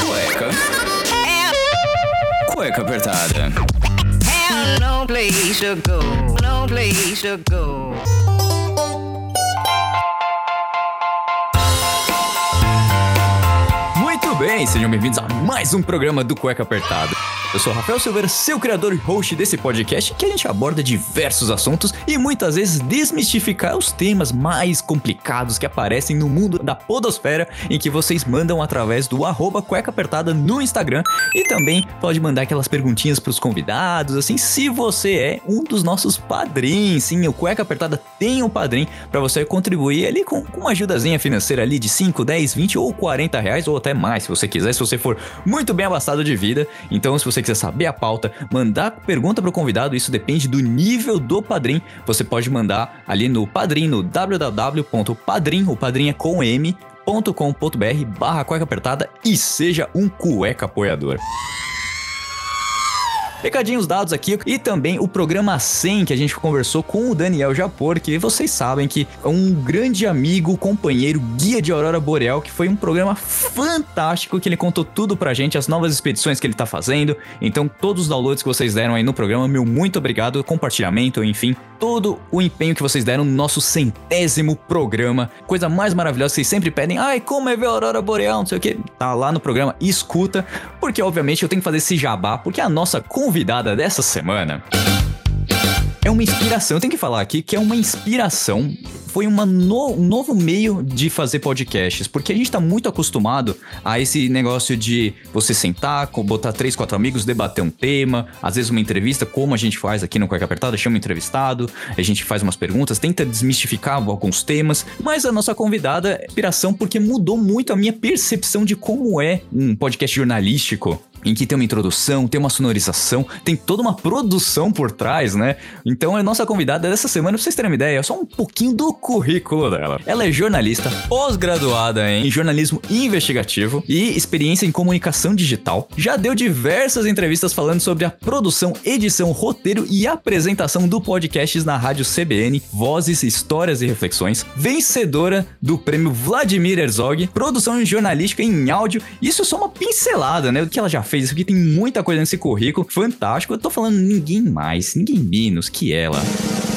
Cueca. Cueca apertada. no place to go, no place to go. Muito bem, sejam bem-vindos a mais um programa do Cueca Apertada. Eu sou Rafael Silveira, seu criador e host desse podcast, que a gente aborda diversos assuntos e muitas vezes desmistificar os temas mais complicados que aparecem no mundo da podosfera, em que vocês mandam através do arroba Cueca Apertada no Instagram e também pode mandar aquelas perguntinhas pros convidados, assim, se você é um dos nossos padrinhos. Sim, o Cueca Apertada tem um padrinho para você contribuir ali com, com uma ajudazinha financeira ali de 5, 10, 20 ou 40 reais, ou até mais, se você quiser, se você for muito bem abastado de vida. Então, se você quiser saber a pauta, mandar pergunta pro convidado, isso depende do nível do padrinho. Você pode mandar ali no padrinho, no www.padrim, o padrinho é com M, .com.br barra cueca apertada e seja um cueca apoiador. Recadinhos dados aqui e também o programa 100 que a gente conversou com o Daniel Japor, que vocês sabem que é um grande amigo, companheiro, guia de Aurora Boreal, que foi um programa fantástico que ele contou tudo pra gente, as novas expedições que ele tá fazendo. Então, todos os downloads que vocês deram aí no programa, meu muito obrigado, compartilhamento, enfim, todo o empenho que vocês deram no nosso centésimo programa. Coisa mais maravilhosa, vocês sempre pedem, ai, como é ver a Aurora Boreal, não sei o que. Tá lá no programa, escuta, porque obviamente eu tenho que fazer esse jabá, porque a nossa convidada dessa semana é uma inspiração. Eu tenho que falar aqui que é uma inspiração. Foi uma no, um novo meio de fazer podcasts, porque a gente tá muito acostumado a esse negócio de você sentar, botar três, quatro amigos, debater um tema, às vezes uma entrevista, como a gente faz aqui no Cueca Apertada, chama um entrevistado, a gente faz umas perguntas, tenta desmistificar alguns temas, mas a nossa convidada é inspiração porque mudou muito a minha percepção de como é um podcast jornalístico em que tem uma introdução, tem uma sonorização, tem toda uma produção por trás, né? Então a nossa convidada dessa semana, pra vocês terem uma ideia, é só um pouquinho do currículo dela. Ela é jornalista, pós-graduada em jornalismo investigativo e experiência em comunicação digital. Já deu diversas entrevistas falando sobre a produção, edição, roteiro e apresentação do podcasts na rádio CBN, Vozes, Histórias e Reflexões. Vencedora do prêmio Vladimir Herzog, produção jornalística em áudio. Isso é só uma pincelada, né? Do que ela já fez. Isso aqui tem muita coisa nesse currículo. Fantástico. Eu tô falando ninguém mais, ninguém menos que ela.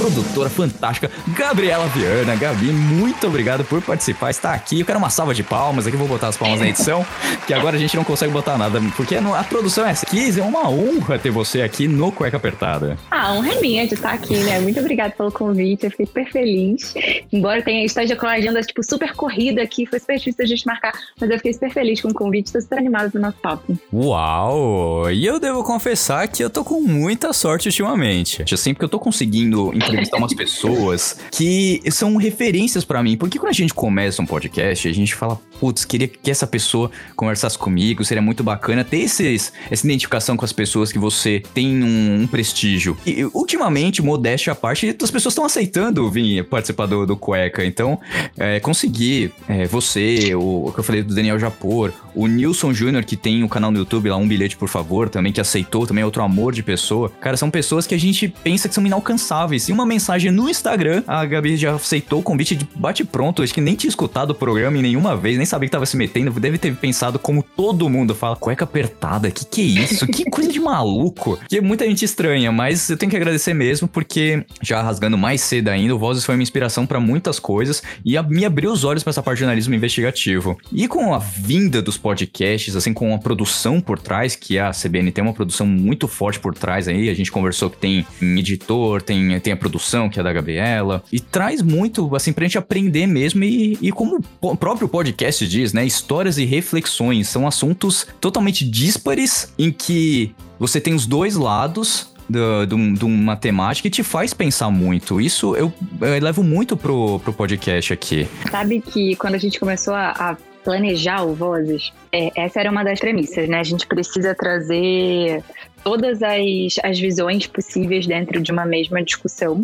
Produtora fantástica, Gabriela Viana. Gabi, muito obrigado por participar, estar aqui. Eu quero uma salva de palmas aqui, vou botar as palmas na edição, que agora a gente não consegue botar nada, porque a produção é essa. Kiz, é uma honra ter você aqui no Cueca Apertada. Ah, honra é minha de estar aqui, né? Muito obrigada pelo convite, eu fiquei super feliz. Embora tenha esteja com a agenda, tipo, super corrida aqui, foi super difícil a gente marcar, mas eu fiquei super feliz com o convite, estou super animada pro nosso papo. Uau! E eu devo confessar que eu tô com muita sorte ultimamente. Sempre que eu tô conseguindo entrevistar umas pessoas que são referências para mim. Porque quando a gente começa um podcast, a gente fala, putz, queria que essa pessoa conversasse comigo, seria muito bacana ter esses, essa identificação com as pessoas que você tem um, um prestígio. E ultimamente, modéstia à parte, as pessoas estão aceitando vir participar do, do Cueca. Então, é, conseguir é, você, o, que eu falei do Daniel Japor, o Nilson Júnior, que tem o canal no YouTube lá, Um Bilhete Por Favor, também, que aceitou, também é outro amor de pessoa. Cara, são pessoas que a gente pensa que são inalcançáveis. E uma mensagem no Instagram, a Gabi já aceitou o convite de bate pronto, acho que nem tinha escutado o programa em nenhuma vez, nem sabia que tava se metendo, deve ter pensado como todo mundo fala, cueca apertada, que que é isso? Que coisa de maluco. Que muita gente estranha, mas eu tenho que agradecer mesmo, porque já rasgando mais cedo ainda, o Vozes foi uma inspiração para muitas coisas e a, me abriu os olhos para essa parte de jornalismo investigativo. E com a vinda dos podcasts, assim, com a produção por trás, que a CBN tem uma produção muito forte por trás aí, a gente conversou que tem editor, tem, tem a produção, que é da Gabriela, e traz muito, assim, pra gente aprender mesmo e, e como o próprio podcast diz, né, histórias e reflexões são assuntos totalmente díspares em que você tem os dois lados de uma temática e te faz pensar muito. Isso eu, eu levo muito pro, pro podcast aqui. Sabe que quando a gente começou a, a planejar o Vozes, é, essa era uma das premissas, né? A gente precisa trazer todas as, as visões possíveis dentro de uma mesma discussão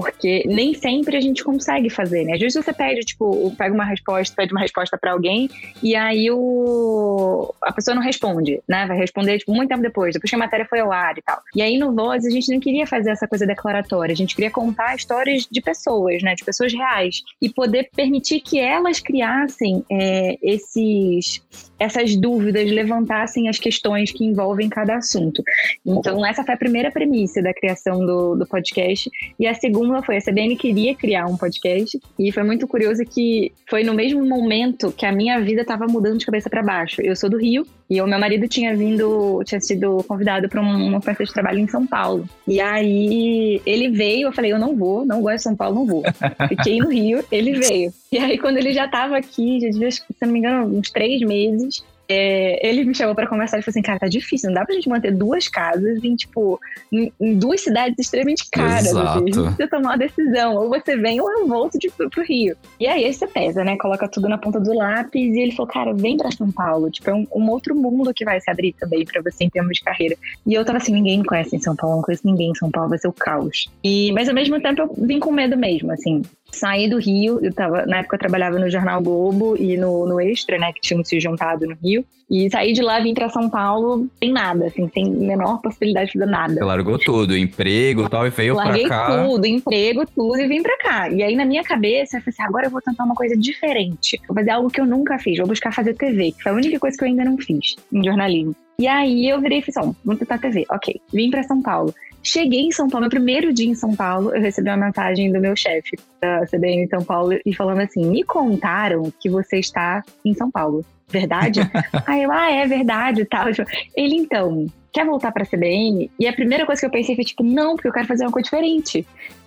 Porque nem sempre a gente consegue fazer, né? Às vezes você pede, tipo, pega uma resposta, pede uma resposta para alguém e aí o... a pessoa não responde, né? Vai responder, tipo, muito tempo depois, depois que a matéria foi ao ar e tal. E aí no Voz a gente não queria fazer essa coisa declaratória, a gente queria contar histórias de pessoas, né? De pessoas reais. E poder permitir que elas criassem é, esses essas dúvidas, levantassem as questões que envolvem cada assunto. Então, essa foi a primeira premissa da criação do, do podcast. E a segunda foi: a CBN queria criar um podcast. E foi muito curioso que foi no mesmo momento que a minha vida estava mudando de cabeça para baixo. Eu sou do Rio e o meu marido tinha vindo, tinha sido convidado para uma oferta de trabalho em São Paulo. E aí ele veio, eu falei: eu não vou, não gosto de São Paulo, não vou. Fiquei no Rio, ele veio. E aí, quando ele já estava aqui, já devia, se não me engano, uns três meses, é, ele me chamou para conversar e falou assim: cara, tá difícil, não dá pra gente manter duas casas em, tipo, em, em duas cidades extremamente caras. Assim, a gente precisa tomar uma decisão. Ou você vem ou eu volto de, pro, pro Rio. E aí você pesa, né? Coloca tudo na ponta do lápis e ele falou: cara, vem pra São Paulo. Tipo, é um, um outro mundo que vai se abrir também para você em termos de carreira. E eu tava assim: ninguém me conhece em São Paulo, não conheço ninguém em São Paulo, vai ser o caos. E, mas ao mesmo tempo eu vim com medo mesmo, assim saí do Rio, eu tava, na época eu trabalhava no Jornal Globo e no, no Extra, né, que tinham se juntado no Rio, e saí de lá, vim pra São Paulo sem nada, assim, sem menor possibilidade de fazer nada. Você largou tudo, emprego e tal, e veio Larguei pra cá. tudo, emprego, tudo, e vim pra cá. E aí na minha cabeça, eu falei assim, agora eu vou tentar uma coisa diferente, vou fazer algo que eu nunca fiz, vou buscar fazer TV, que foi a única coisa que eu ainda não fiz em jornalismo. E aí eu virei e falei assim, vamos tentar TV, ok. Vim pra São Paulo. Cheguei em São Paulo, meu primeiro dia em São Paulo, eu recebi uma mensagem do meu chefe da CBN em São Paulo e falando assim: me contaram que você está em São Paulo. Verdade? Aí eu, ah, é verdade e tal. Ele, então, quer voltar pra CBN? E a primeira coisa que eu pensei foi, tipo, não, porque eu quero fazer uma coisa diferente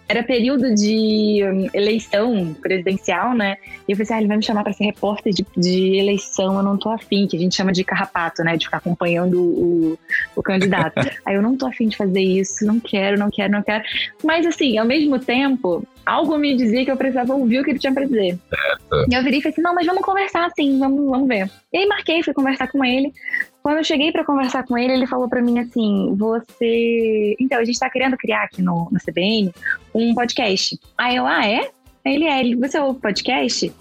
era período de hum, eleição presidencial, né? E eu pensei, ah, ele vai me chamar para ser repórter de, de, eleição, eu não tô afim, que a gente chama de carrapato, né? De ficar acompanhando o, o candidato. Aí eu não tô afim de fazer isso, não quero, não quero, não quero. Mas assim, ao mesmo tempo, algo me dizia que eu precisava ouvir o que ele tinha pra dizer. Certo. E eu virei e falei assim, não, mas vamos conversar assim, vamos, vamos ver. E aí marquei, fui conversar com ele. Quando eu cheguei para conversar com ele, ele falou para mim assim: Você. Então, a gente tá querendo criar aqui no, no CBN um podcast. Aí eu, ah, é? Ele é, ele, você ouve podcast?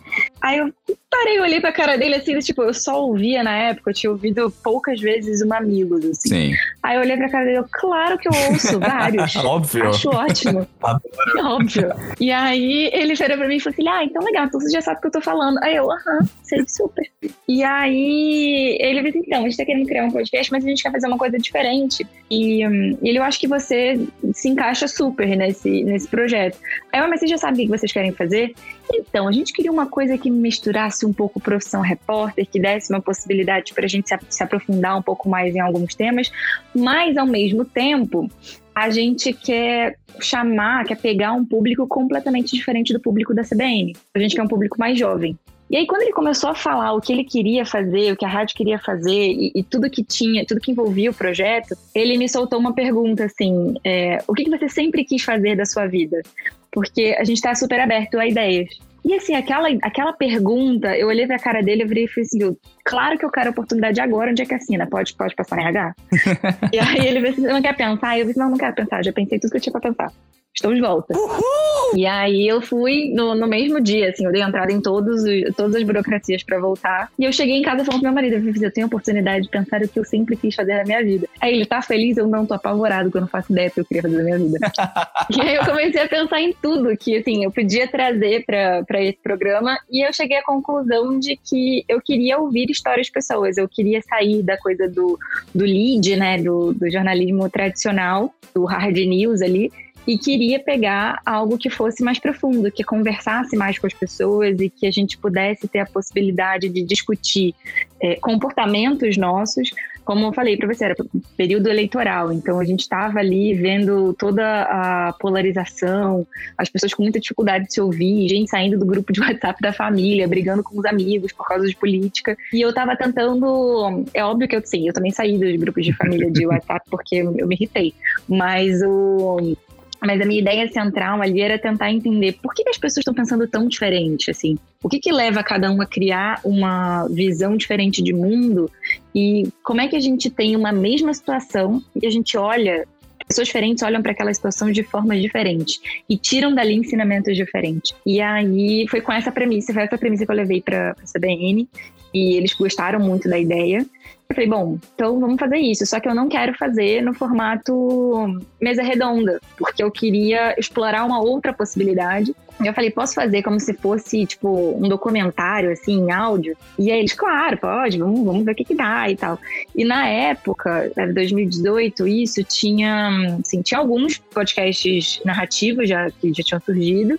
Aí eu parei, olhei pra cara dele assim, tipo, eu só ouvia na época, eu tinha ouvido poucas vezes uma Amigos, assim. Sim. Aí eu olhei pra cara dele, eu, claro que eu ouço, vários. Óbvio. Acho ótimo. Óbvio. E aí ele virou pra mim e falou assim, ah, então legal, então você já sabe o que eu tô falando. Aí eu, aham, sei super. E aí ele disse, então, a gente tá querendo criar um podcast, mas a gente quer fazer uma coisa diferente. E um, ele, eu acho que você se encaixa super nesse, nesse projeto. Aí eu, mas você já sabe o que vocês querem fazer? Então, a gente queria uma coisa que misturasse um pouco profissão repórter, que desse uma possibilidade para a gente se, se aprofundar um pouco mais em alguns temas, mas ao mesmo tempo a gente quer chamar, quer pegar um público completamente diferente do público da CBN. A gente quer um público mais jovem. E aí, quando ele começou a falar o que ele queria fazer, o que a rádio queria fazer e, e tudo que tinha, tudo que envolvia o projeto, ele me soltou uma pergunta assim: é, o que, que você sempre quis fazer da sua vida? Porque a gente está super aberto a ideias. E assim, aquela, aquela pergunta, eu olhei pra cara dele e virei e falei assim: claro que eu quero oportunidade agora, onde é que assina? Pode, pode passar no RH? e aí ele disse: não quer pensar? Eu disse: não, não quero pensar, já pensei tudo que eu tinha pra pensar estou de volta. Uhul! E aí eu fui no, no mesmo dia, assim, eu dei entrada em todos, todas as burocracias para voltar. E eu cheguei em casa falando pro meu marido, eu falei, eu tenho a oportunidade de pensar o que eu sempre quis fazer na minha vida. Aí ele tá feliz, eu não tô apavorado, que eu não faço ideia do que eu queria fazer na minha vida. e aí eu comecei a pensar em tudo que, assim, eu podia trazer para esse programa e eu cheguei à conclusão de que eu queria ouvir histórias de pessoas, eu queria sair da coisa do, do lead, né, do, do jornalismo tradicional, do hard news ali, e queria pegar algo que fosse mais profundo, que conversasse mais com as pessoas e que a gente pudesse ter a possibilidade de discutir é, comportamentos nossos. Como eu falei para você, era período eleitoral, então a gente estava ali vendo toda a polarização, as pessoas com muita dificuldade de se ouvir, gente saindo do grupo de WhatsApp da família, brigando com os amigos por causa de política. E eu estava tentando. É óbvio que eu sim, eu também saí dos grupos de família de WhatsApp porque eu me irritei. Mas o mas a minha ideia central ali era tentar entender por que, as pessoas estão pensando tão diferente, assim. O que que leva cada um a criar uma visão diferente de mundo e como é que a gente tem uma mesma situação e a gente olha pessoas diferentes olham para aquela situação de formas diferentes e tiram dali ensinamentos diferentes. E aí foi com essa premissa, foi essa premissa que eu levei para a CBN e eles gostaram muito da ideia. Eu falei, bom, então vamos fazer isso. Só que eu não quero fazer no formato mesa redonda, porque eu queria explorar uma outra possibilidade. Eu falei, posso fazer como se fosse, tipo, um documentário, assim, em áudio? E aí eles, claro, pode, vamos, vamos ver o que, que dá e tal. E na época, 2018, isso tinha, assim, tinha alguns podcasts narrativos já, que já tinham surgido,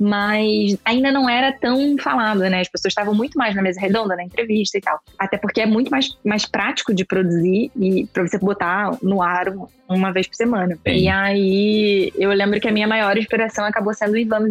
mas ainda não era tão falado, né? As pessoas estavam muito mais na mesa redonda, na entrevista e tal. Até porque é muito mais, mais prático de produzir e para você botar no ar uma vez por semana. Sim. E aí eu lembro que a minha maior inspiração acabou sendo o Ivan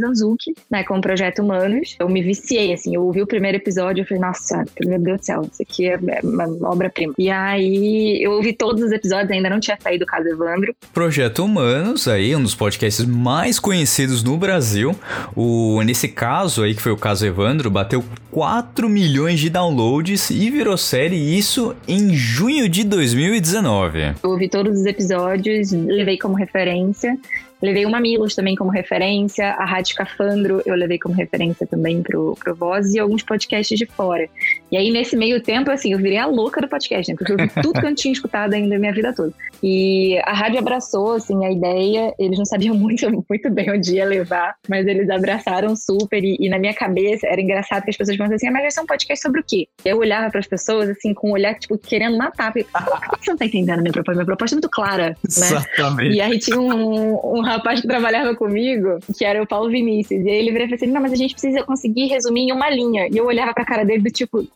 Né, com o Projeto Humanos. Eu me viciei, assim, eu ouvi o primeiro episódio e falei, nossa, meu Deus do céu, isso aqui é uma obra-prima. E aí eu ouvi todos os episódios, ainda não tinha saído o caso Evandro. Projeto Humanos, aí, um dos podcasts mais conhecidos no Brasil. O, nesse caso aí, que foi o caso Evandro, bateu 4 milhões de downloads e virou série, isso em junho de 2019. Eu ouvi todos os episódios, levei como referência. Levei o Mamilos também como referência, a Rádio Cafandro eu levei como referência também pro, pro Voz e alguns podcasts de fora. E aí, nesse meio tempo, assim, eu virei a louca do podcast, né? Porque eu vi tudo que eu tinha escutado ainda minha vida toda. E a rádio abraçou, assim, a ideia. Eles não sabiam muito, muito bem onde ia levar, mas eles abraçaram super. E, e na minha cabeça, era engraçado que as pessoas pensavam assim, ah, mas vai ser um podcast sobre o quê? Eu olhava para as pessoas, assim, com um olhar, tipo, querendo matar. Porque, você não tá entendendo a minha proposta? Minha proposta é muito clara, né? Exatamente. E aí tinha um, um rapaz que trabalhava comigo, que era o Paulo Vinícius. E aí ele virou e falou assim: não, mas a gente precisa conseguir resumir em uma linha. E eu olhava pra cara dele do tipo.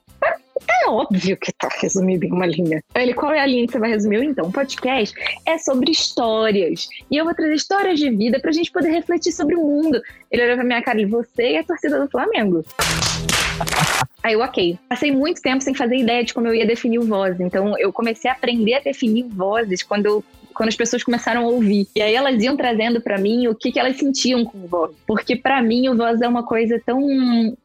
É óbvio que tá resumido em uma linha. Ele, qual é a linha que você vai resumir? Então, o podcast é sobre histórias. E eu vou trazer histórias de vida pra gente poder refletir sobre o mundo. Ele olhou pra minha cara e você e a torcida do Flamengo. Aí eu, ok. Passei muito tempo sem fazer ideia de como eu ia definir o voz. Então, eu comecei a aprender a definir vozes quando eu quando as pessoas começaram a ouvir. E aí elas iam trazendo para mim o que, que elas sentiam com o voz. Porque para mim o voz é uma coisa tão,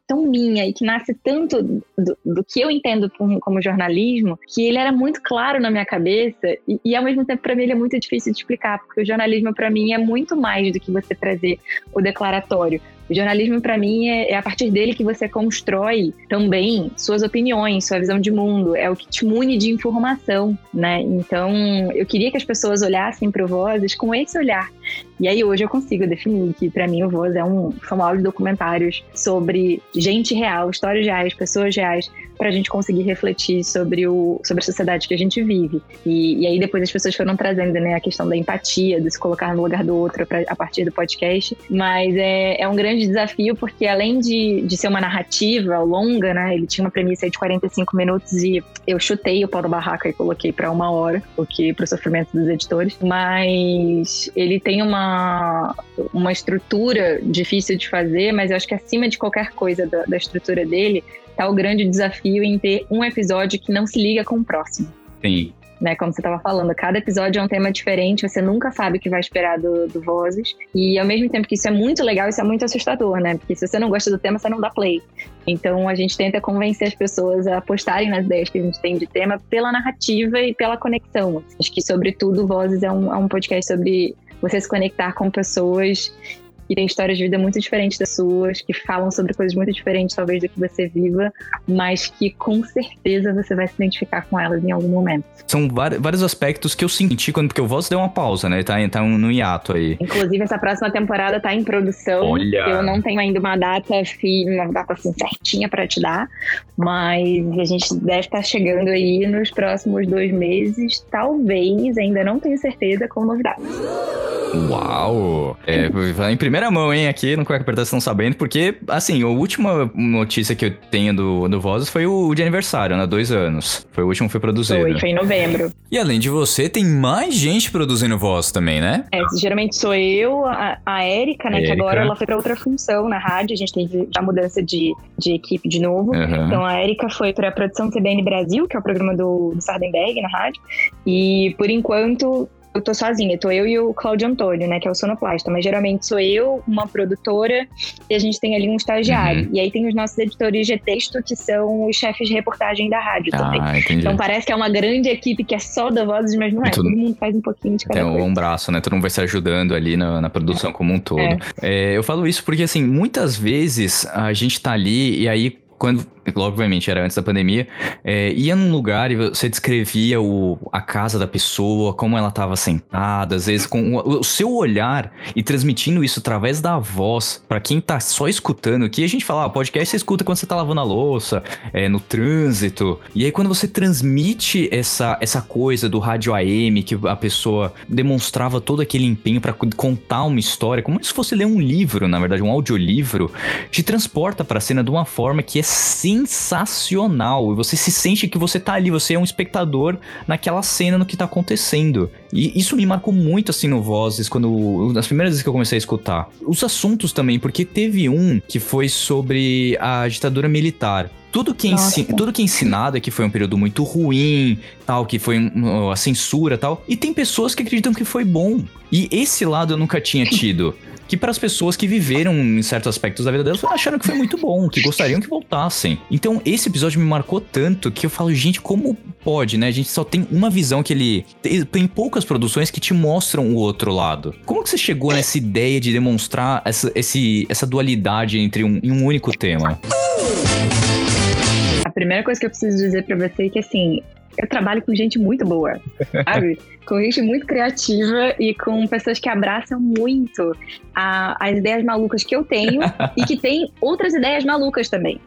tão minha e que nasce tanto do, do que eu entendo como, como, jornalismo, que ele era muito claro na minha cabeça e, e ao mesmo tempo para mim ele é muito difícil de explicar, porque o jornalismo para mim é muito mais do que você trazer o declaratório. O jornalismo, para mim, é, é, a partir dele que você constrói também suas opiniões, sua visão de mundo. É o que te mune de informação, né? Então, eu queria que as pessoas olhassem para o Vozes com esse olhar. E aí, hoje eu consigo definir que, para mim, o Voz é um, são áudios documentários sobre gente real, histórias reais, pessoas reais, para a gente conseguir refletir sobre, o, sobre a sociedade que a gente vive. E, e, aí depois as pessoas foram trazendo né, a questão da empatia, de se colocar no lugar do outro pra, a partir do podcast. Mas é, é um grande desafio porque além de, de ser uma narrativa longa, né, ele tinha uma premissa de 45 minutos e eu chutei o pau da barraca e coloquei para uma hora, o que para o sofrimento dos editores. Mas ele tem uma, uma estrutura difícil de fazer, mas eu acho que acima de qualquer coisa da, da estrutura dele tá o grande desafio em ter um episódio que não se liga com o próximo. Sim. Né, como você estava falando, cada episódio é um tema diferente, você nunca sabe o que vai esperar do, do Vozes. E ao mesmo tempo que isso é muito legal, isso é muito assustador, né? Porque se você não gosta do tema, você não dá play. Então a gente tenta convencer as pessoas a apostarem nas ideias que a gente tem de tema pela narrativa e pela conexão. Acho que, sobretudo, Vozes é um, é um podcast sobre você se conectar com pessoas que têm histórias de vida muito diferentes das suas, que falam sobre coisas muito diferentes, talvez, do que você viva, mas que com certeza você vai se identificar com elas em algum momento. São vários aspectos que eu senti quando, porque o Voz deu uma pausa, né? Tá, tá no hiato aí. Inclusive, essa próxima temporada tá em produção. Olha! Eu não tenho ainda uma data, uma data assim, certinha para te dar, mas a gente deve estar tá chegando aí nos próximos dois meses, talvez, ainda não tenho certeza, com novidades. Uau! É, em primeira mão, hein, aqui no Cueca Apertada estão sabendo, porque, assim, a última notícia que eu tenho do, do Vozes foi o de aniversário, né? Dois anos. Foi o último que foi produzido. Foi, foi em novembro. E além de você, tem mais gente produzindo voz também, né? É, geralmente sou eu, a, a Érica, né? Érica. Que agora ela foi pra outra função na rádio, a gente teve a mudança de, de equipe de novo. Uhum. Então a Érica foi pra produção CBN Brasil, que é o programa do, do Sardenberg na rádio. E por enquanto eu tô sozinha, tô eu e o Claudio Antônio, né, que é o sonoplasta, mas geralmente sou eu, uma produtora, e a gente tem ali um estagiário. Uhum. E aí tem os nossos editores de texto, que são os chefes de reportagem da rádio também. Ah, entendi. Então parece que é uma grande equipe que é só da Vozes, mas não é. Tudo- Todo mundo faz um pouquinho de cada Tem coisa. um braço, né? Todo mundo vai se ajudando ali na, na produção como um todo. É, eu falo isso porque, assim, muitas vezes a gente tá ali e aí, quando. Obviamente, era antes da pandemia. é, ia num lugar e você descrevia o, a casa da pessoa, como ela tava sentada, às vezes com o, o seu olhar e transmitindo isso através da voz, pra quem tá só escutando aqui, a gente fala, ah, podcast você escuta quando você tá lavando a louça, é, no trânsito. E aí, quando você transmite essa, essa coisa do rádio AM, que a pessoa demonstrava todo aquele empenho co- contar uma história, como se fosse ler um livro, na verdade, um audiolivro, te transporta pra cena de uma forma que é sensacional. E você se sente que você tá ali, você é um espectador naquela cena no que tá acontecendo. E isso me marcou muito assim no Vozes, quando. Nas primeiras vezes que eu comecei a escutar. Os assuntos também, porque teve um que foi sobre a ditadura militar. Tudo que, é tudo que é ensinado é que foi um período muito ruim, tal, que foi um, a censura tal. E tem pessoas que acreditam que foi bom. E esse lado eu nunca tinha tido. Que para as pessoas que viveram em certos aspectos da vida delas acharam que foi muito bom, que gostariam que voltassem. Então esse episódio me marcou tanto que eu falo, gente, como pode, né? A gente só tem uma visão que ele. Tem tem poucas produções que te mostram o outro lado. Como que você chegou nessa ideia de demonstrar essa, esse, essa dualidade entre um, em um único tema? Primeira coisa que eu preciso dizer pra você é que, assim, eu trabalho com gente muito boa, sabe? com gente muito criativa e com pessoas que abraçam muito a- as ideias malucas que eu tenho e que tem outras ideias malucas também.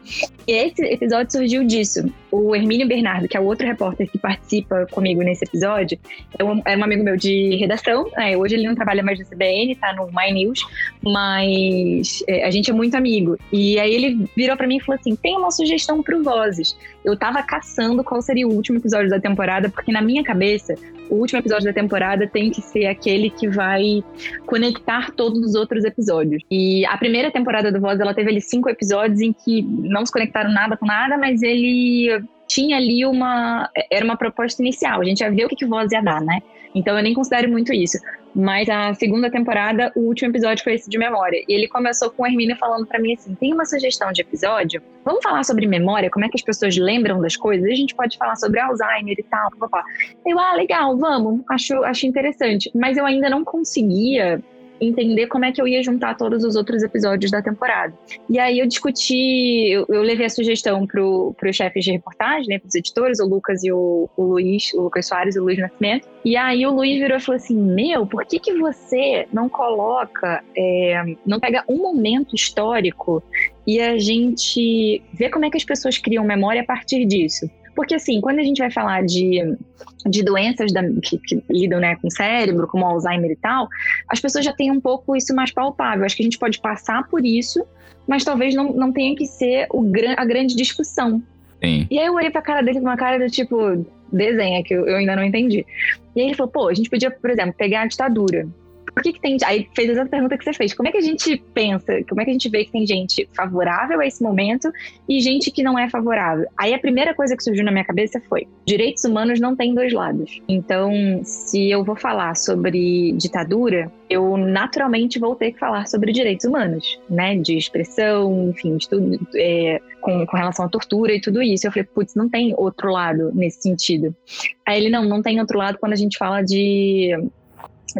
E esse episódio surgiu disso. O Hermínio Bernardo, que é o outro repórter que participa comigo nesse episódio, é um, é um amigo meu de redação. né? hoje ele não trabalha mais no CBN, tá no My News, mas é, a gente é muito amigo. E aí ele virou pra mim e falou assim: tem uma sugestão pro Vozes. Eu tava caçando qual seria o último episódio da temporada, porque na minha cabeça, o último episódio da temporada tem que ser aquele que vai conectar todos os outros episódios. E a primeira temporada do Voz, ela teve ali cinco episódios em que não se conectaram nada com nada, mas ele tinha ali uma. Era uma proposta inicial. A gente ia ver o que, que o Voz ia dar, né? Então eu nem considero muito isso. Mas a segunda temporada, o último episódio foi esse de memória. E ele começou com o Hermínio falando pra mim assim: tem uma sugestão de episódio? Vamos falar sobre memória, como é que as pessoas lembram das coisas? A gente pode falar sobre Alzheimer e tal, papá. Eu, ah, legal, vamos, acho, acho interessante. Mas eu ainda não conseguia entender como é que eu ia juntar todos os outros episódios da temporada. E aí eu discuti, eu, eu levei a sugestão pro, pro chefes de reportagem, né, pros editores, o Lucas e o, o Luiz, o Lucas Soares e o Luiz Nascimento. E aí o Luiz virou e falou assim, meu, por que que você não coloca, é, não pega um momento histórico e a gente vê como é que as pessoas criam memória a partir disso? Porque, assim, quando a gente vai falar de, de doenças da- que, que lidam né, com o cérebro, como Alzheimer e tal, as pessoas já têm um pouco isso mais palpável. Acho que a gente pode passar por isso, mas talvez não, não tenha que ser o, a grande discussão. Sim. E aí eu olhei pra cara dele com uma cara do tipo, desenha, que eu, eu ainda não entendi. E aí ele falou, pô, a gente podia, por exemplo, pegar a ditadura. Por que, que tem. Aí fez essa pergunta que você fez. Como é que a gente pensa, como é que a gente vê que tem gente favorável a esse momento e gente que não é favorável? Aí a primeira coisa que surgiu na minha cabeça foi: direitos humanos não têm dois lados. Então, se eu vou falar sobre ditadura, eu naturalmente vou ter que falar sobre direitos humanos, né? De expressão, enfim, de tudo, é, com, com relação à tortura e tudo isso. Eu falei, putz, não tem outro lado nesse sentido. Aí ele, não, não tem outro lado quando a gente fala de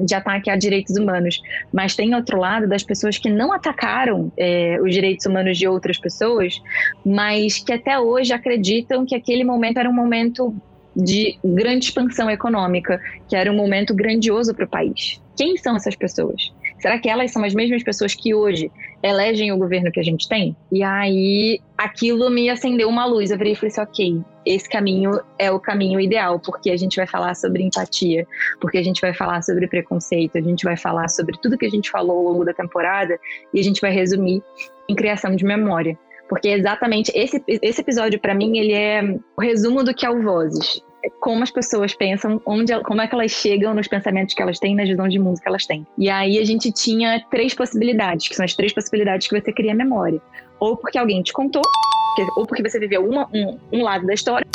de ataque a direitos humanos, mas tem outro lado das pessoas que não atacaram é, os direitos humanos de outras pessoas, mas que até hoje acreditam que aquele momento era um momento de grande expansão econômica, que era um momento grandioso para o país. Quem são essas pessoas? Será que elas são as mesmas pessoas que hoje elegem o governo que a gente tem? E aí aquilo me acendeu uma luz. Eu virei e falei assim: ok, esse caminho é o caminho ideal, porque a gente vai falar sobre empatia, porque a gente vai falar sobre preconceito, a gente vai falar sobre tudo que a gente falou ao longo da temporada e a gente vai resumir em criação de memória. Porque exatamente esse, esse episódio, para mim, ele é o resumo do que é o Vozes. Como as pessoas pensam, onde, como é que elas chegam nos pensamentos que elas têm, nas visões de mundo que elas têm. E aí a gente tinha três possibilidades, que são as três possibilidades que você cria memória. Ou porque alguém te contou, ou porque você viveu uma, um, um lado da história,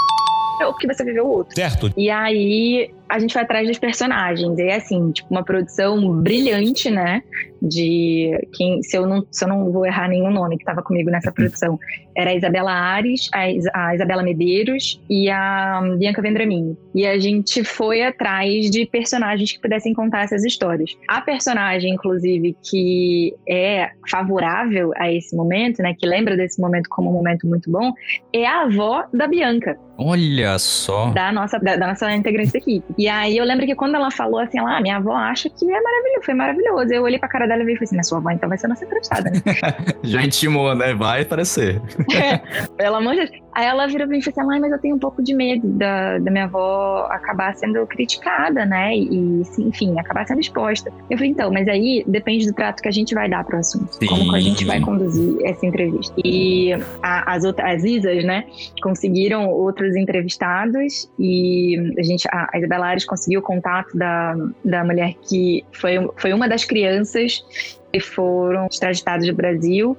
ou porque você viveu o outro. Certo. E aí a gente foi atrás dos personagens. E é assim, tipo, uma produção brilhante, né? De quem, se eu não, se eu não vou errar nenhum nome que estava comigo nessa produção, era a Isabela Ares, a, Is a Isabela Medeiros e a Bianca Vendramin. E a gente foi atrás de personagens que pudessem contar essas histórias. A personagem, inclusive, que é favorável a esse momento, né? Que lembra desse momento como um momento muito bom, é a avó da Bianca. Olha só. Da nossa, da, da nossa integrante da equipe. E aí eu lembro que quando ela falou assim, ela, ah, minha avó acha que é maravilhoso, foi maravilhoso. Eu olhei pra cara dela e falei assim, mas sua avó então vai ser nossa entrevistada, né? Já intimou, né? Vai aparecer. é, pelo amor de Deus. Aí ela virou pra mim e falou assim, ah, mas eu tenho um pouco de medo da, da minha avó acabar sendo criticada, né? E, enfim, acabar sendo exposta. Eu falei, então, mas aí depende do trato que a gente vai dar pro assunto. Sim. Como que a gente vai conduzir essa entrevista. E a, as outras, as Isas, né, conseguiram outros entrevistados e a gente, a, a Isabela Ares conseguiu o contato da, da mulher que foi, foi uma das crianças que foram extraditadas do Brasil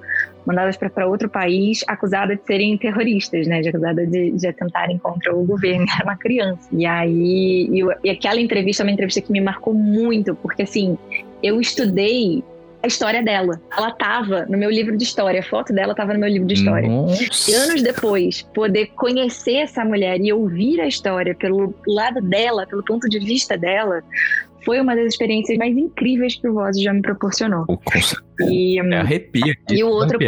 mandadas para outro país, acusadas de serem terroristas, né? De acusadas de, de atentarem contra o governo. Era uma criança. E aí, e, e aquela entrevista é uma entrevista que me marcou muito, porque assim, eu estudei história dela. Ela tava no meu livro de história, a foto dela tava no meu livro de história. Nossa. E anos depois, poder conhecer essa mulher e ouvir a história pelo lado dela, pelo ponto de vista dela, foi uma das experiências mais incríveis que o Voz já me proporcionou. Oh, e, é arrepia. E o outro,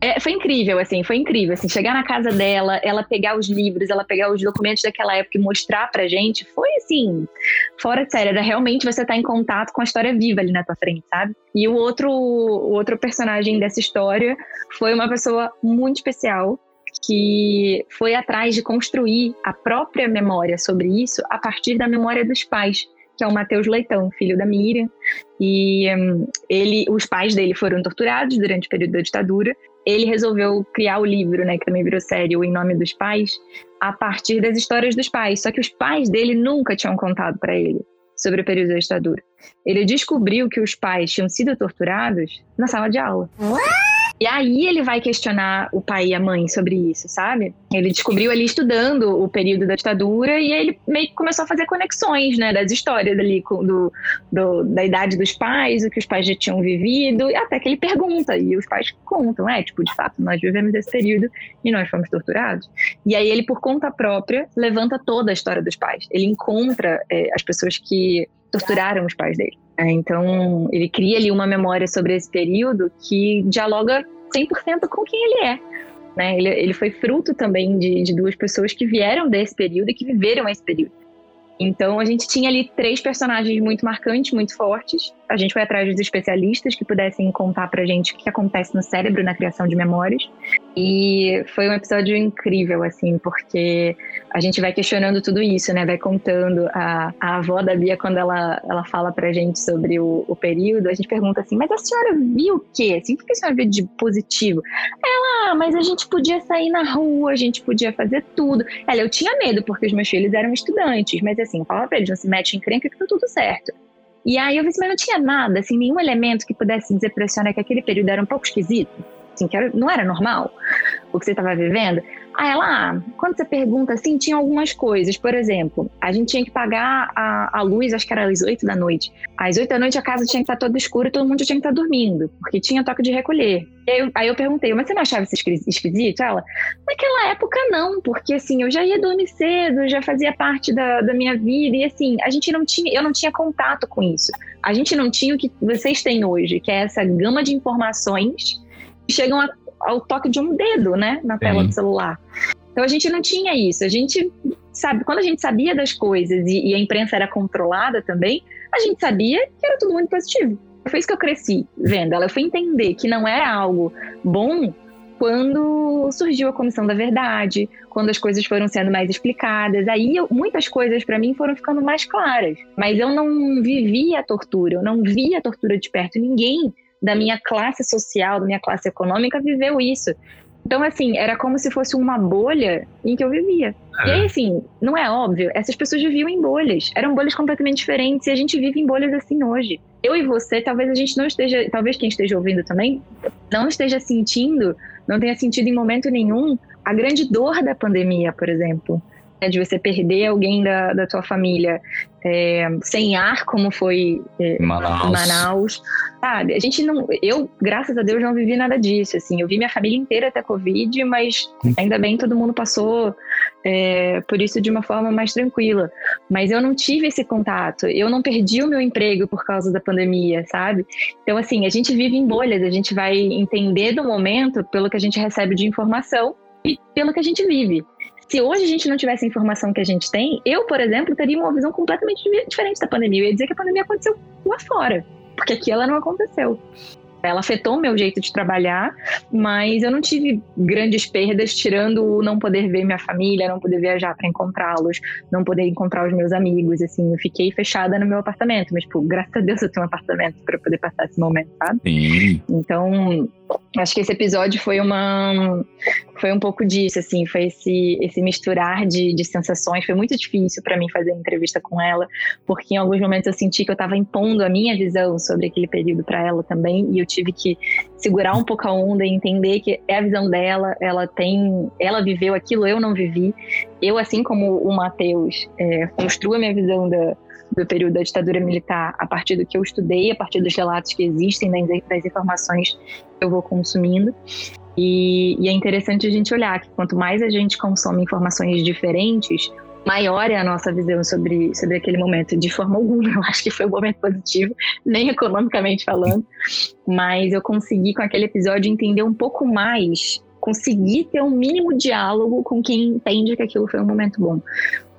é, foi incrível, assim, foi incrível, assim, chegar na casa dela, ela pegar os livros, ela pegar os documentos daquela época e mostrar pra gente, foi assim, fora de série, era realmente você estar tá em contato com a história viva ali na tua frente, sabe? E o outro, o outro personagem dessa história foi uma pessoa muito especial, que foi atrás de construir a própria memória sobre isso a partir da memória dos pais que é o Matheus Leitão, filho da Miriam. E um, ele, os pais dele foram torturados durante o período da ditadura. Ele resolveu criar o livro, né, que também virou série, o Em Nome dos Pais, a partir das histórias dos pais. Só que os pais dele nunca tinham contado para ele sobre o período da ditadura. Ele descobriu que os pais tinham sido torturados na sala de aula. What? E aí ele vai questionar o pai e a mãe sobre isso, sabe? Ele descobriu ali estudando o período da ditadura e ele meio que começou a fazer conexões, né, das histórias ali do, do, da idade dos pais, o que os pais já tinham vivido, e até que ele pergunta e os pais contam, é, tipo, de fato, nós vivemos esse período e nós fomos torturados. E aí ele, por conta própria, levanta toda a história dos pais. Ele encontra é, as pessoas que torturaram os pais dele. É, então, ele cria ali uma memória sobre esse período que dialoga 100% com quem ele é. Né? Ele, ele foi fruto também de, de duas pessoas que vieram desse período e que viveram esse período. Então a gente tinha ali três personagens muito marcantes, muito fortes. A gente foi atrás dos especialistas que pudessem contar pra gente o que acontece no cérebro na criação de memórias. E foi um episódio incrível, assim, porque a gente vai questionando tudo isso, né? Vai contando. A, a avó da Bia, quando ela, ela fala pra gente sobre o, o período, a gente pergunta assim: Mas a senhora viu o quê? Assim, o que a senhora viu de positivo? Ela, ah, mas a gente podia sair na rua, a gente podia fazer tudo. Ela, eu tinha medo, porque os meus filhos eram estudantes, mas assim, fala pra eles: não se mete em crenca que tá tudo certo. E aí eu vi mas não tinha nada, assim, nenhum elemento que pudesse dizer pra senhora que aquele período era um pouco esquisito assim, que era, não era normal o que você estava vivendo. Aí ela, ah, quando você pergunta assim, tinha algumas coisas. Por exemplo, a gente tinha que pagar a, a luz, acho que era às 8 da noite. Às 8 da noite a casa tinha que estar toda escura e todo mundo tinha que estar dormindo, porque tinha toque de recolher. Aí eu, aí eu perguntei, mas você não achava isso esquisito? Ela, naquela época não, porque assim, eu já ia dormir cedo, já fazia parte da, da minha vida, e assim, a gente não tinha, eu não tinha contato com isso. A gente não tinha o que vocês têm hoje, que é essa gama de informações chegam a ao toque de um dedo, né, na tela Sim. do celular. Então a gente não tinha isso. A gente sabe, quando a gente sabia das coisas e, e, a imprensa era controlada também, a gente sabia que era tudo muito positivo. Foi isso que eu cresci vendo. Ela foi entender que não era algo bom quando surgiu a comissão da verdade, quando as coisas foram sendo mais explicadas. Aí eu, muitas coisas para mim foram ficando mais claras. Mas eu não vivia a tortura, eu não via a tortura de perto. Ninguém da minha classe social, da minha classe econômica, viveu isso. Então, assim, era como se fosse uma bolha em que eu vivia. É. E aí, assim, não é óbvio, essas pessoas viviam em bolhas. Eram bolhas completamente diferentes e a gente vive em bolhas assim hoje. Eu e você, talvez a gente não esteja, talvez quem esteja ouvindo também, não esteja sentindo, não tenha sentido em momento nenhum a grande dor da pandemia, por exemplo. Né, de você perder alguém da, da tua família. É, sem ar, como foi é, Manaus. Manaus. Sabe, a gente não. Eu, graças a Deus, não vivi nada disso. Assim, eu vi minha família inteira ter Covid, mas ainda bem todo mundo passou é, por isso de uma forma mais tranquila. Mas eu não tive esse contato. Eu não perdi o meu emprego por causa da pandemia, sabe? Então, assim, a gente vive em bolhas, a gente vai entender do momento pelo que a gente recebe de informação e pelo que a gente vive. Se hoje a gente não tivesse a informação que a gente tem, eu, por exemplo, teria uma visão completamente diferente da pandemia. Eu ia dizer que a pandemia aconteceu lá fora porque aqui ela não aconteceu. Ela afetou o meu jeito de trabalhar, mas eu não tive grandes perdas, tirando o não poder ver minha família, não poder viajar para encontrá-los, não poder encontrar os meus amigos. Assim, eu fiquei fechada no meu apartamento, mas, tipo, graças a Deus eu tenho um apartamento para poder passar esse momento, sabe? Sim. Então, acho que esse episódio foi uma foi um pouco disso assim foi esse esse misturar de, de sensações. Foi muito difícil para mim fazer entrevista com ela porque em alguns momentos eu senti que eu estava impondo a minha visão sobre aquele período para ela também e eu tive que segurar um pouco a onda e entender que é a visão dela ela tem ela viveu aquilo eu não vivi. Eu assim como o Matheus é, construo a minha visão da do período da ditadura militar a partir do que eu estudei, a partir dos relatos que existem, das informações que eu vou consumindo. E, e, é interessante a gente olhar que quanto mais a gente consome informações diferentes, maior é a nossa visão sobre, sobre aquele momento. De forma alguma, eu acho que foi um momento positivo, nem economicamente falando, mas eu consegui com aquele episódio entender um pouco mais, conseguir ter um mínimo diálogo com quem entende que aquilo foi um momento bom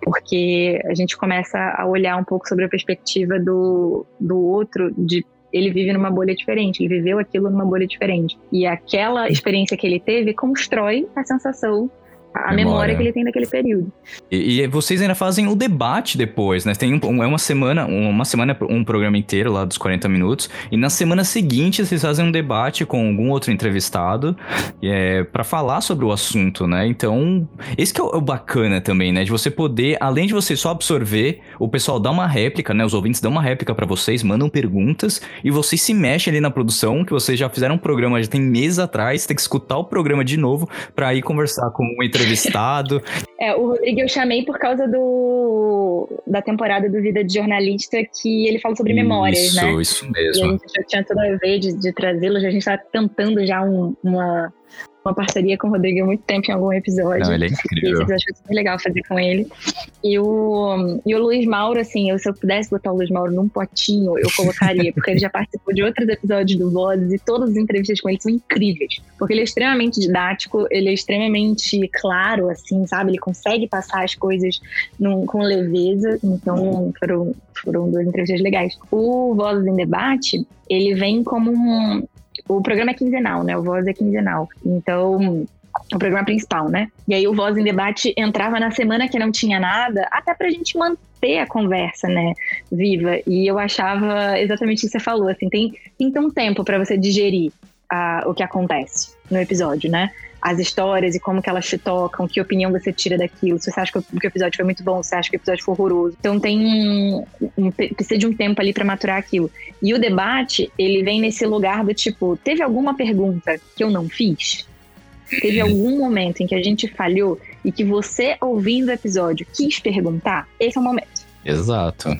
porque a gente começa a olhar um pouco sobre a perspectiva do, do outro, de ele vive numa bolha diferente, ele viveu aquilo numa bolha diferente. E aquela experiência que ele teve constrói a sensação a memória. memória. que ele tem daquele período. E, e, vocês ainda fazem o debate depois, né? Tem um, é uma semana, uma semana um programa inteiro lá dos 40 minutos, e na semana seguinte vocês fazem um debate com algum outro entrevistado é, para falar sobre o assunto, né? Então, esse que é o, é o, bacana também, né? De você poder, além de você só absorver, o pessoal dá uma réplica, né? Os ouvintes dão uma réplica para vocês, mandam perguntas, e vocês se mexem ali na produção, que vocês já fizeram um programa, já tem meses atrás, tem que escutar o programa de novo para ir conversar com o entrevistado entrevistado. É, o Rodrigo eu chamei por causa do da temporada do Vida de Jornalista que ele fala sobre memórias, isso, né? Isso, isso mesmo. E a gente já tinha toda a ver de, de trazê-lo, a gente está tentando já um, uma uma parceria com o Rodrigo há muito tempo em algum episódio. Não, ele é incrível. Esse episódio foi super legal fazer com ele. E o, e o Luiz Mauro, assim, eu, se eu pudesse botar o Luiz Mauro num potinho, eu colocaria, porque ele já participou de outros episódios do Vozes e todas as entrevistas com ele são incríveis. Porque ele é extremamente didático, ele é extremamente claro, assim, sabe? Ele consegue passar as coisas num, com leveza. Então, foram, foram duas entrevistas legais. O Vozes em Debate, ele vem como um, o programa é quinzenal, né? O Voz é quinzenal. Então, o programa principal, né? E aí o Voz em Debate entrava na semana que não tinha nada, até pra gente manter a conversa, né, viva. E eu achava exatamente o que você falou, assim, tem, tem um tempo para você digerir uh, o que acontece no episódio, né? as histórias e como que elas te tocam, que opinião você tira daquilo, se você acha que o episódio foi muito bom, se você acha que o episódio foi horroroso. Então tem um, um precisa de um tempo ali para maturar aquilo. E o debate, ele vem nesse lugar do tipo, teve alguma pergunta que eu não fiz? Teve algum momento em que a gente falhou e que você, ouvindo o episódio, quis perguntar? Esse é o momento. Exato.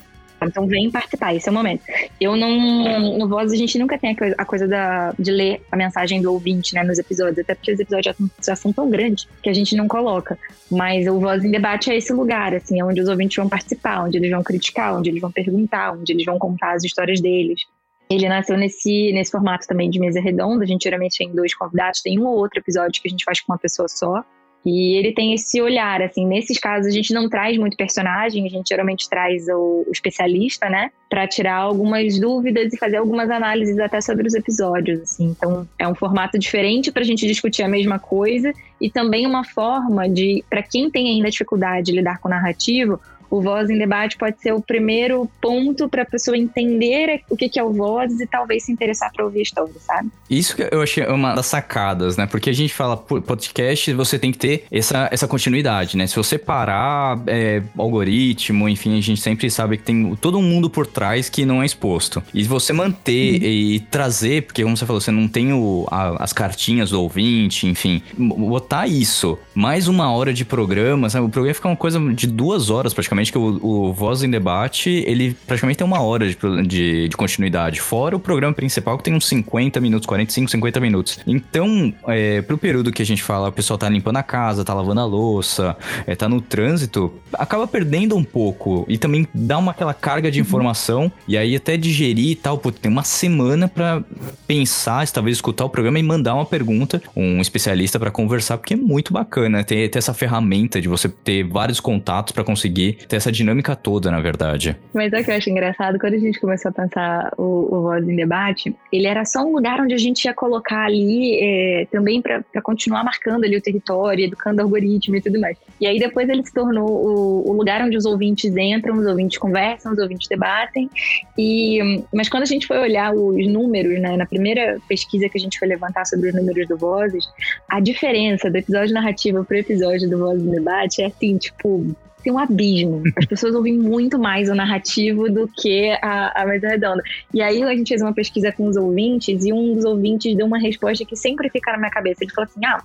Então vem participar, esse é o momento. Eu não. No Voz a gente nunca tem a coisa, a coisa da, de ler a mensagem do ouvinte, né, nos episódios, até porque os episódios já, são tão grandes que a gente não coloca. Mas o Voz em Debate é esse lugar, assim, onde os ouvintes vão participar, onde eles vão criticar, onde eles vão perguntar, onde eles vão contar as histórias deles. Ele nasceu nesse, nesse formato também de mesa redonda. A gente geralmente tem dois convidados, tem um ou outro episódio que a gente faz com uma pessoa só. E ele tem esse olhar, assim, nesses casos a gente não traz muito personagem, a gente geralmente traz o, especialista, né, para tirar algumas dúvidas e fazer algumas análises até sobre os episódios, assim. Então, é um formato diferente para a gente discutir a mesma coisa e também uma forma de, para quem tem ainda dificuldade de lidar com narrativo, o Voz em Debate pode ser o primeiro ponto para a pessoa entender o que, é o Voz e talvez se interessar para ouvir a história, sabe? Isso que eu achei uma das sacadas, né? Porque a gente fala podcast, você tem que ter essa, essa continuidade, né? Se você parar é, algoritmo, enfim, a gente sempre sabe que tem todo um mundo por trás que não é exposto. E você manter uhum. e trazer, porque como você falou, você não tem o, a, as cartinhas do ouvinte, enfim, botar isso, mais uma hora de programa, sabe? O programa fica uma coisa de duas horas praticamente praticamente que o, o Voz em Debate, ele praticamente tem uma hora de, de, de, continuidade. Fora o programa principal, que tem uns 50 minutos, 45, 50 minutos. Então, é, pro período que a gente fala, o pessoal tá limpando a casa, tá lavando a louça, é, tá no trânsito, acaba perdendo um pouco. E também dá uma aquela carga de informação. E aí até digerir e tal, pô, tem uma semana para pensar, talvez escutar o programa e mandar uma pergunta, um especialista para conversar, porque é muito bacana ter, ter essa ferramenta de você ter vários contatos para conseguir ter essa dinâmica toda, na verdade. Mas é que eu acho engraçado, quando a gente começou a pensar o, o Voz em Debate, ele era só um lugar onde a gente ia colocar ali é, também para continuar marcando ali o território, educando algoritmo e tudo mais. E aí depois ele se tornou o, o lugar onde os ouvintes entram, os ouvintes conversam, os ouvintes debatem. E, mas quando a gente foi olhar os números, né, na primeira pesquisa que a gente foi levantar sobre os números do Vozes, a diferença do episódio narrativo para o episódio do Vozes em Debate é assim, tipo, tem um abismo. As pessoas ouvem muito mais o narrativo do que a, a mesa redonda. E aí a gente fez uma pesquisa com os ouvintes e um dos ouvintes deu uma resposta que sempre fica na minha cabeça. Ele falou assim: ah,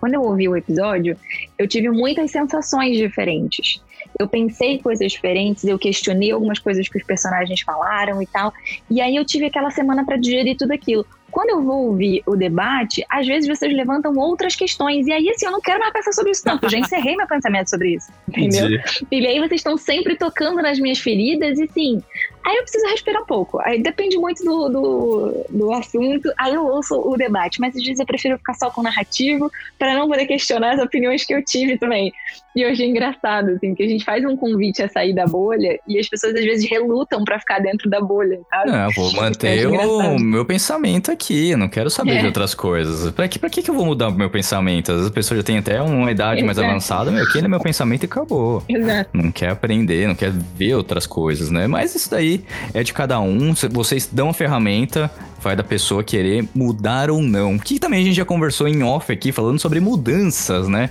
quando eu ouvi o episódio, eu tive muitas sensações diferentes. Eu pensei coisas diferentes, eu questionei algumas coisas que os personagens falaram e tal. E aí eu tive aquela semana para digerir tudo aquilo quando eu vou ouvir o debate, às vezes vocês levantam outras questões. E aí, assim, eu não quero mais pensar sobre isso, não, eu já encerrei meu pensamento sobre isso. Entendeu? Entendi. E aí vocês estão sempre tocando nas minhas feridas e sim. Aí eu preciso respirar um pouco. Aí depende muito do, do, do assunto. Aí eu ouço o debate. Mas às vezes eu prefiro ficar só com o narrativo para não poder questionar as opiniões que eu tive também. E hoje é engraçado, assim, que a gente faz um convite a sair da bolha e as pessoas às vezes relutam para ficar dentro da bolha, sabe? Não, vou manter o meu pensamento aqui, eu não quero saber é. de outras coisas. Pra que, pra que, eu vou mudar o meu pensamento? Às vezes a pessoa já tem até uma idade Exato. mais avançada, meu, aquele é meu pensamento e acabou. Exato. Não quer aprender, não quer ver outras coisas, né? Mas isso daí é de cada um. Vocês dão a ferramenta, vai da pessoa querer mudar ou não. Que também a gente já conversou em off aqui, falando sobre mudanças, né?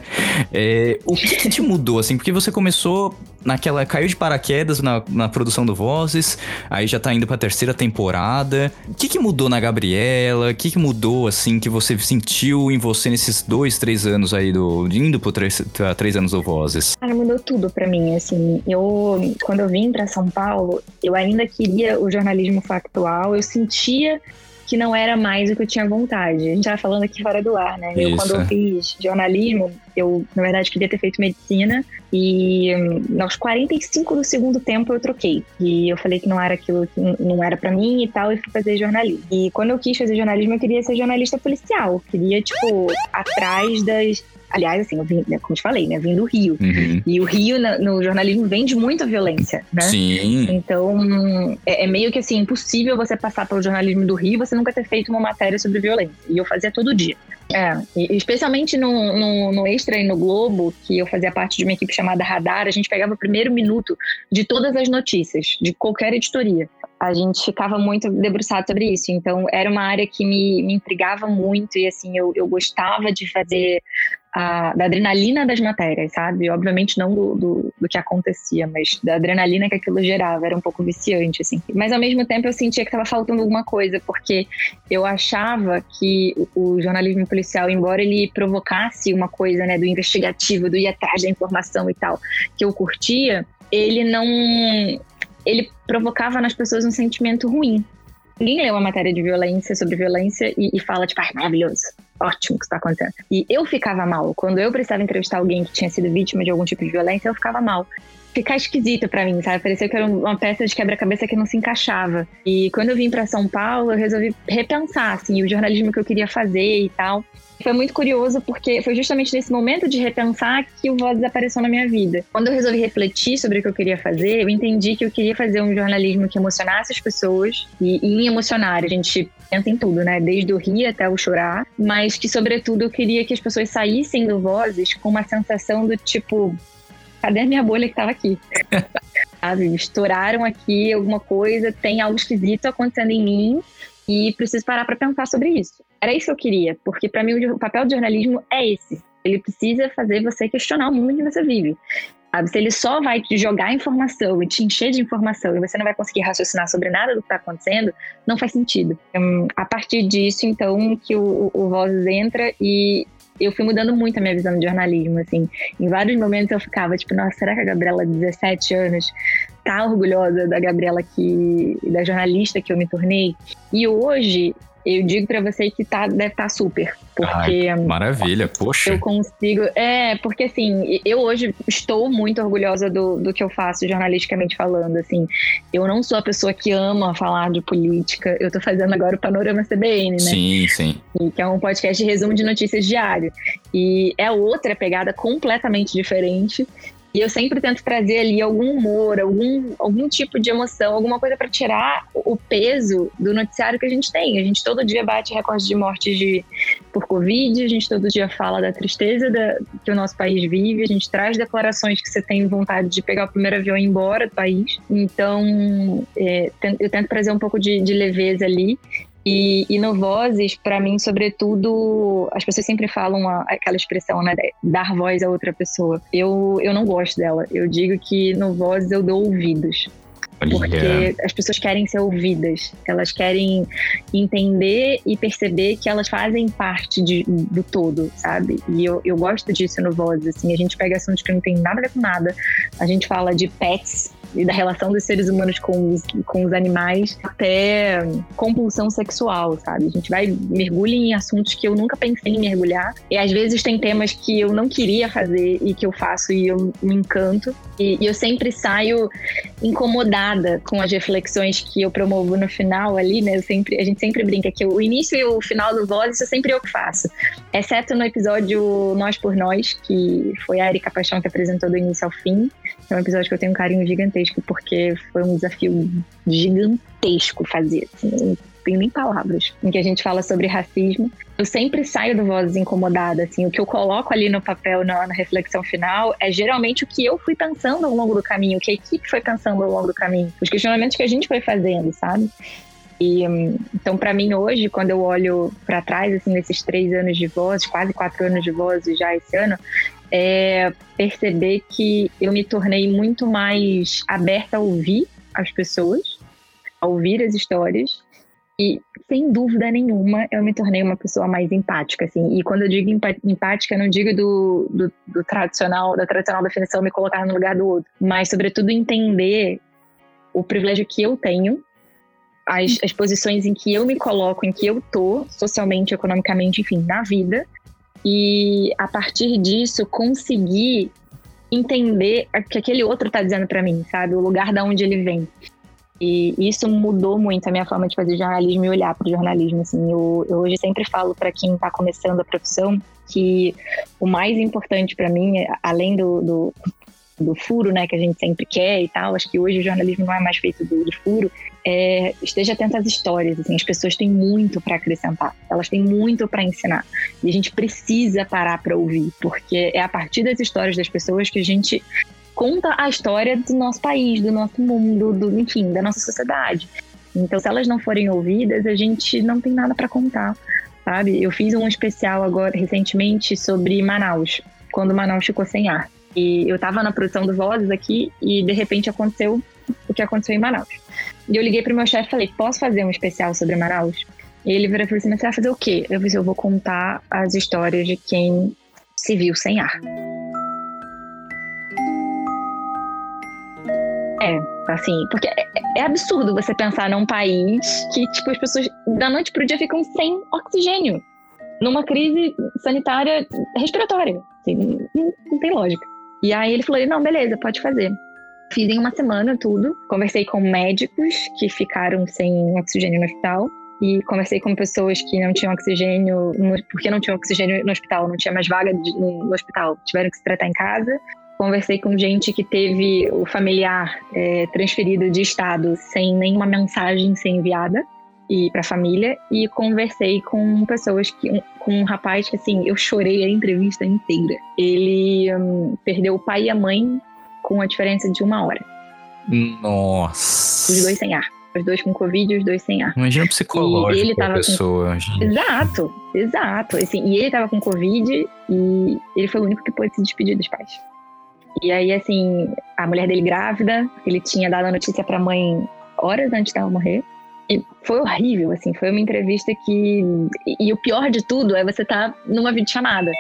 É, o que, que te mudou, assim? Porque você começou naquela. caiu de paraquedas na, na produção do Vozes, aí já tá indo pra terceira temporada. O que, que mudou na Gabriela? O que, que mudou, assim, que você sentiu em você nesses dois, três anos aí do. indo por três, três anos do Vozes? Cara, mudou tudo pra mim, assim. Eu, quando eu vim pra São Paulo, eu ainda queria o jornalismo factual, eu sentia que não era mais o que eu tinha vontade. A gente tava falando aqui fora do ar, né? Eu, quando eu fiz jornalismo, eu, na verdade, queria ter feito medicina e hum, aos 45 do segundo tempo eu troquei. E eu falei que não era aquilo que não era para mim e tal, e fui fazer jornalismo. E quando eu quis fazer jornalismo, eu queria ser jornalista policial. Eu queria, tipo, atrás das Aliás, assim, eu vim, né, como te falei, né? Vim do Rio. Uhum. E o Rio, no jornalismo, vende muita violência, né? Sim. Então, é, é, meio que assim, impossível você passar pelo jornalismo do Rio e você nunca ter feito uma matéria sobre violência. E eu fazia todo dia. É, especialmente no, no, no, Extra e no Globo, que eu fazia parte de uma equipe chamada Radar, a gente pegava o primeiro minuto de todas as notícias, de qualquer editoria. A gente ficava muito debruçado sobre isso. Então, era uma área que me, me intrigava muito e, assim, eu, eu gostava de fazer a, da adrenalina das matérias, sabe? Obviamente não do, do, do, que acontecia, mas da adrenalina que aquilo gerava, era um pouco viciante, assim. Mas ao mesmo tempo eu sentia que estava faltando alguma coisa, porque eu achava que o, o, jornalismo policial, embora ele provocasse uma coisa, né, do investigativo, do ir atrás da informação e tal, que eu curtia, ele não. Ele provocava nas pessoas um sentimento ruim, Ninguém lê uma matéria de violência sobre violência e, e fala, tipo, ah, maravilhoso, ótimo que está acontecendo. E eu ficava mal. Quando eu precisava entrevistar alguém que tinha sido vítima de algum tipo de violência, eu ficava mal ficar esquisito para mim, sabe? Parecia que era uma peça de quebra-cabeça que não se encaixava. E quando eu vim para São Paulo, eu resolvi repensar, assim, o jornalismo que eu queria fazer e tal. Foi muito curioso porque foi justamente nesse momento de repensar que o Voz apareceu na minha vida. Quando eu resolvi refletir sobre o que eu queria fazer, eu entendi que eu queria fazer um jornalismo que emocionasse as pessoas e, e em emocionar. A gente pensa em tudo, né? Desde o rir até o chorar, mas que, sobretudo, eu queria que as pessoas saíssem do Vozes com uma sensação do tipo, cadê a minha bolha que estava aqui? Sabe? Estouraram aqui alguma coisa, tem algo esquisito acontecendo em mim e preciso parar para pensar sobre isso. Era isso que eu queria, porque para mim o papel do jornalismo é esse. Ele precisa fazer você questionar o mundo em que você vive. Sabe? Se ele só vai te jogar informação e te encher de informação e você não vai conseguir raciocinar sobre nada do que está acontecendo, não faz sentido. Um, a partir disso, então, que o, o Voz entra e eu fui mudando muito a minha visão de jornalismo, assim. Em vários momentos eu ficava, tipo, nossa, será que a Gabriela, de 17 anos, tá orgulhosa da Gabriela que. da jornalista que eu me tornei? E hoje eu digo para você que tá, deve estar tá super. Porque. Ai, maravilha, poxa. Eu consigo. É, porque assim, eu hoje estou muito orgulhosa do, do que eu faço jornalisticamente falando. Assim, eu não sou a pessoa que ama falar de política. Eu tô fazendo agora o Panorama CBN, né? Sim, sim. E, que é um podcast de resumo de notícias diário. E é outra pegada completamente diferente. E eu sempre tento trazer ali algum humor, algum, algum tipo de emoção, alguma coisa para tirar o peso do noticiário que a gente tem. A gente todo dia bate recordes de mortes de, por Covid, a gente todo dia fala da tristeza da, que o nosso país vive, a gente traz declarações que você tem vontade de pegar o primeiro avião e ir embora do país. Então, é, eu tento trazer um pouco de, de leveza ali. E, e no Vozes, para mim, sobretudo, as pessoas sempre falam a, aquela expressão, né, dar voz a outra pessoa. Eu, eu não gosto dela. Eu digo que no Vozes eu dou ouvidos. Porque as pessoas querem ser ouvidas, elas querem entender e perceber que elas fazem parte de, do todo, sabe? E eu, eu gosto disso no Voz, assim, a gente pega assuntos que não tem nada a ver com nada, a gente fala de pets, e da relação dos seres humanos com os, com os animais até compulsão sexual, sabe? A gente vai mergulha em assuntos que eu nunca pensei em mergulhar e às vezes tem temas que eu não queria fazer e que eu faço e eu me encanto e, e eu sempre saio incomodada com as reflexões que eu promovo no final ali, né? Eu sempre, a gente sempre brinca que o início e o final do Voz, isso é sempre eu que faço. Exceto no episódio Nós por Nós, que foi a Erika Paixão que apresentou do início ao fim. É um episódio que eu tenho um carinho gigantesco, porque foi um desafio gigantesco fazer. Assim, não tenho nem palavras. Em que a gente fala sobre racismo. Eu sempre saio do Vozes incomodada, assim. O que eu coloco ali no papel, na, na, reflexão final, é geralmente o que eu fui pensando ao longo do caminho, o que a equipe foi pensando ao longo do caminho. Os questionamentos que a gente foi fazendo, sabe? E, então, para mim, hoje, quando eu olho para trás, assim, nesses três anos de voz, quase quatro anos de voz já esse ano, é perceber que eu me tornei muito mais aberta a ouvir as pessoas, a ouvir as histórias. E sem dúvida nenhuma eu me tornei uma pessoa mais empática assim. E quando eu digo empática eu não digo do, do, do tradicional da tradicional definição me colocar no lugar do outro. Mas sobretudo entender o privilégio que eu tenho as, as posições em que eu me coloco em que eu tô socialmente economicamente enfim na vida e a partir disso conseguir entender o que aquele outro está dizendo para mim, sabe? O lugar da onde ele vem. E isso mudou muito a minha forma de fazer jornalismo e olhar para o jornalismo. Assim, eu, eu hoje sempre falo para quem está começando a profissão que o mais importante para mim, além do, do, do, furo, né, que a gente sempre quer e tal, acho que hoje o jornalismo não é mais feito do, do furo, é, esteja atento às histórias. Assim, as pessoas têm muito para acrescentar, elas têm muito para ensinar. E a gente precisa parar para ouvir, porque é a partir das histórias das pessoas que a gente conta a história do nosso país, do nosso mundo, do, enfim, da nossa sociedade. Então, se elas não forem ouvidas, a gente não tem nada para contar, sabe? Eu fiz um especial agora recentemente sobre Manaus, quando Manaus ficou sem ar. E eu estava na produção do Vozes aqui e de repente aconteceu o que aconteceu em Manaus. E eu liguei pro meu chefe e falei: posso fazer um especial sobre Manaus? E ele virou e falou assim: você vai fazer o quê? Eu falei: eu vou contar as histórias de quem se viu sem ar. É, assim, porque é, é, absurdo você pensar num país que, tipo, as pessoas da noite pro dia ficam sem oxigênio. Numa crise sanitária respiratória. Assim, não, não tem lógica. E aí ele falou: não, beleza, pode fazer. Fiz em uma semana tudo. Conversei com médicos que ficaram sem oxigênio no hospital. E conversei com pessoas que não tinham oxigênio, porque não tinham oxigênio no hospital, não tinha mais vaga no, no hospital, tiveram que se tratar em casa. Conversei com gente que teve o familiar é, transferido de estado sem nenhuma mensagem ser enviada e para a família e conversei com pessoas que com um rapaz que assim eu chorei a entrevista inteira. Ele hum, perdeu o pai e a mãe com a diferença de uma hora. Nossa. Os dois sem ar. Os dois com Covid e os dois sem ar. Imagina o psicológico e ele tava da pessoa. Com... Exato, exato. Assim, e ele tava com Covid e ele foi o único que pôde se despedir dos pais. E aí, assim, a mulher dele grávida, ele tinha dado a notícia pra mãe horas antes dela morrer. E foi horrível, assim, foi uma entrevista que. E, e o pior de tudo é você estar tá numa videochamada.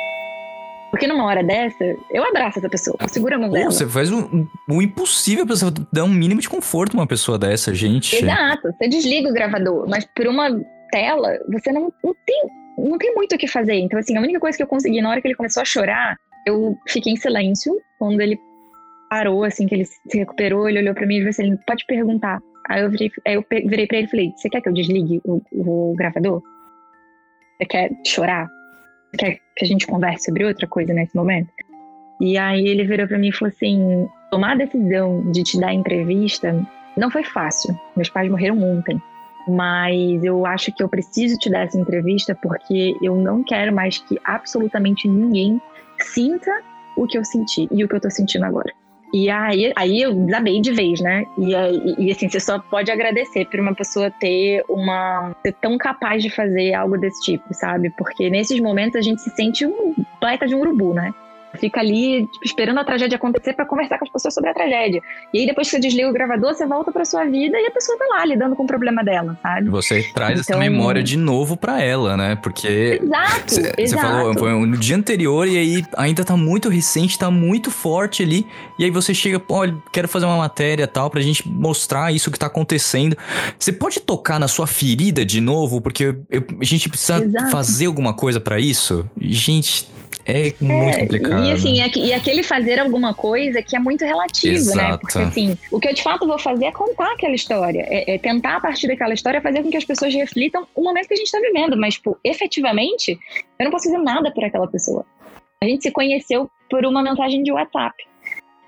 Porque numa hora dessa, eu abraço essa pessoa, eu seguro a mão Pô, dela. você faz o, o impossível pra você dar um mínimo de conforto a uma pessoa dessa, gente. Exato, você desliga o gravador, mas por uma tela, você não, não, tem, não tem muito o que fazer. Então, assim, a única coisa que eu consegui, na hora que ele começou a chorar, eu fiquei em silêncio. Quando ele parou, assim, que ele se recuperou, ele olhou pra mim e disse assim, pode perguntar. Aí eu virei, aí eu virei pra ele e falei, você quer que eu desligue o, o gravador? Você quer chorar? Você quer que a gente converse sobre outra coisa nesse momento? E aí ele virou pra mim e falou assim, tomar a decisão de te dar entrevista não foi fácil. Meus pais morreram ontem. Mas eu acho que eu preciso te dar essa entrevista porque eu não quero mais que absolutamente ninguém sinta o que eu senti e o que eu tô sentindo agora. E aí, aí eu desabei de vez, né? E, e, assim, você só pode agradecer por uma pessoa ter uma. ser tão capaz de fazer algo desse tipo, sabe? Porque nesses momentos a gente se sente um baita de um urubu, né? Fica ali tipo, esperando a tragédia acontecer pra conversar com as pessoas sobre a tragédia. E aí depois que você desliga o gravador, você volta pra sua vida e a pessoa tá lá lidando com o problema dela, sabe? Você traz essa Então- memória de novo pra ela, né? Porque Exato, Você exato. falou, foi no dia anterior e aí ainda tá muito recente, tá muito forte ali. E aí você chega, olha, quero fazer uma matéria tal pra gente mostrar isso que tá acontecendo. Você pode tocar na sua ferida de novo, porque eu- a gente precisa Exato. fazer alguma coisa pra isso? Gente, é muito É, complicado. E assim, e aquele fazer alguma coisa que é muito relativo, né? Exato. Porque assim, o que eu de fato vou fazer é contar aquela história. É, é tentar, a partir daquela história, fazer com que as pessoas reflitam o momento que a gente tá vivendo. Mas, tipo, efetivamente, eu não posso fazer nada por aquela pessoa. A gente se conheceu por uma mensagem de WhatsApp.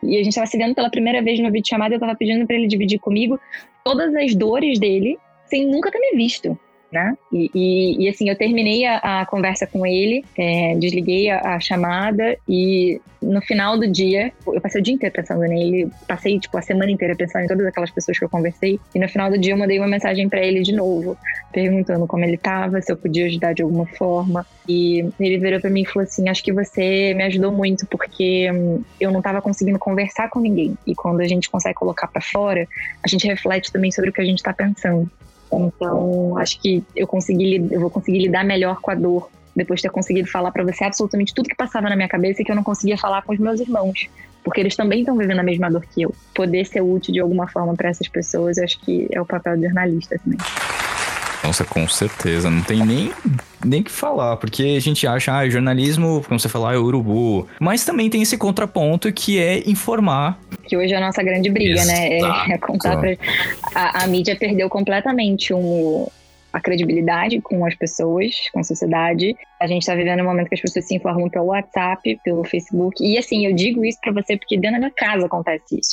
E a gente tava se vendo pela primeira vez no vídeo chamado, eu tava pedindo pra ele dividir comigo todas as dores dele, sem nunca ter me visto. Né? E, e- e, assim, eu terminei a, a conversa com ele, é, desliguei a, a chamada e no final do dia, eu passei o dia inteiro pensando nele, passei tipo a semana inteira pensando em todas aquelas pessoas que eu conversei e no final do dia eu mandei uma mensagem pra ele de novo, perguntando como ele tava, se eu podia ajudar de alguma forma. E ele virou pra mim e falou assim: Acho que você me ajudou muito porque hum, eu não tava conseguindo conversar com ninguém. E quando a gente consegue colocar pra fora, a gente reflete também sobre o que a gente tá pensando. Então, acho que eu consegui, eu vou conseguir lidar melhor com a dor depois de ter conseguido falar pra você absolutamente tudo que passava na minha cabeça e que eu não conseguia falar com os meus irmãos, porque eles também estão vivendo a mesma dor que eu. Poder ser útil de alguma forma pra essas pessoas, eu acho que é o papel do jornalista também. Nossa, com certeza. Não tem nem nem que falar, porque a gente acha, ah, jornalismo, como você falar, é urubu. Mas também tem esse contraponto que é informar. Que hoje é a nossa grande briga, né? É, é contar pra. A, a mídia perdeu completamente um, a credibilidade com as pessoas, com a sociedade. A gente tá vivendo um momento que as pessoas se informam pelo WhatsApp, pelo Facebook. E assim, eu digo isso pra você porque dentro da minha casa acontece isso.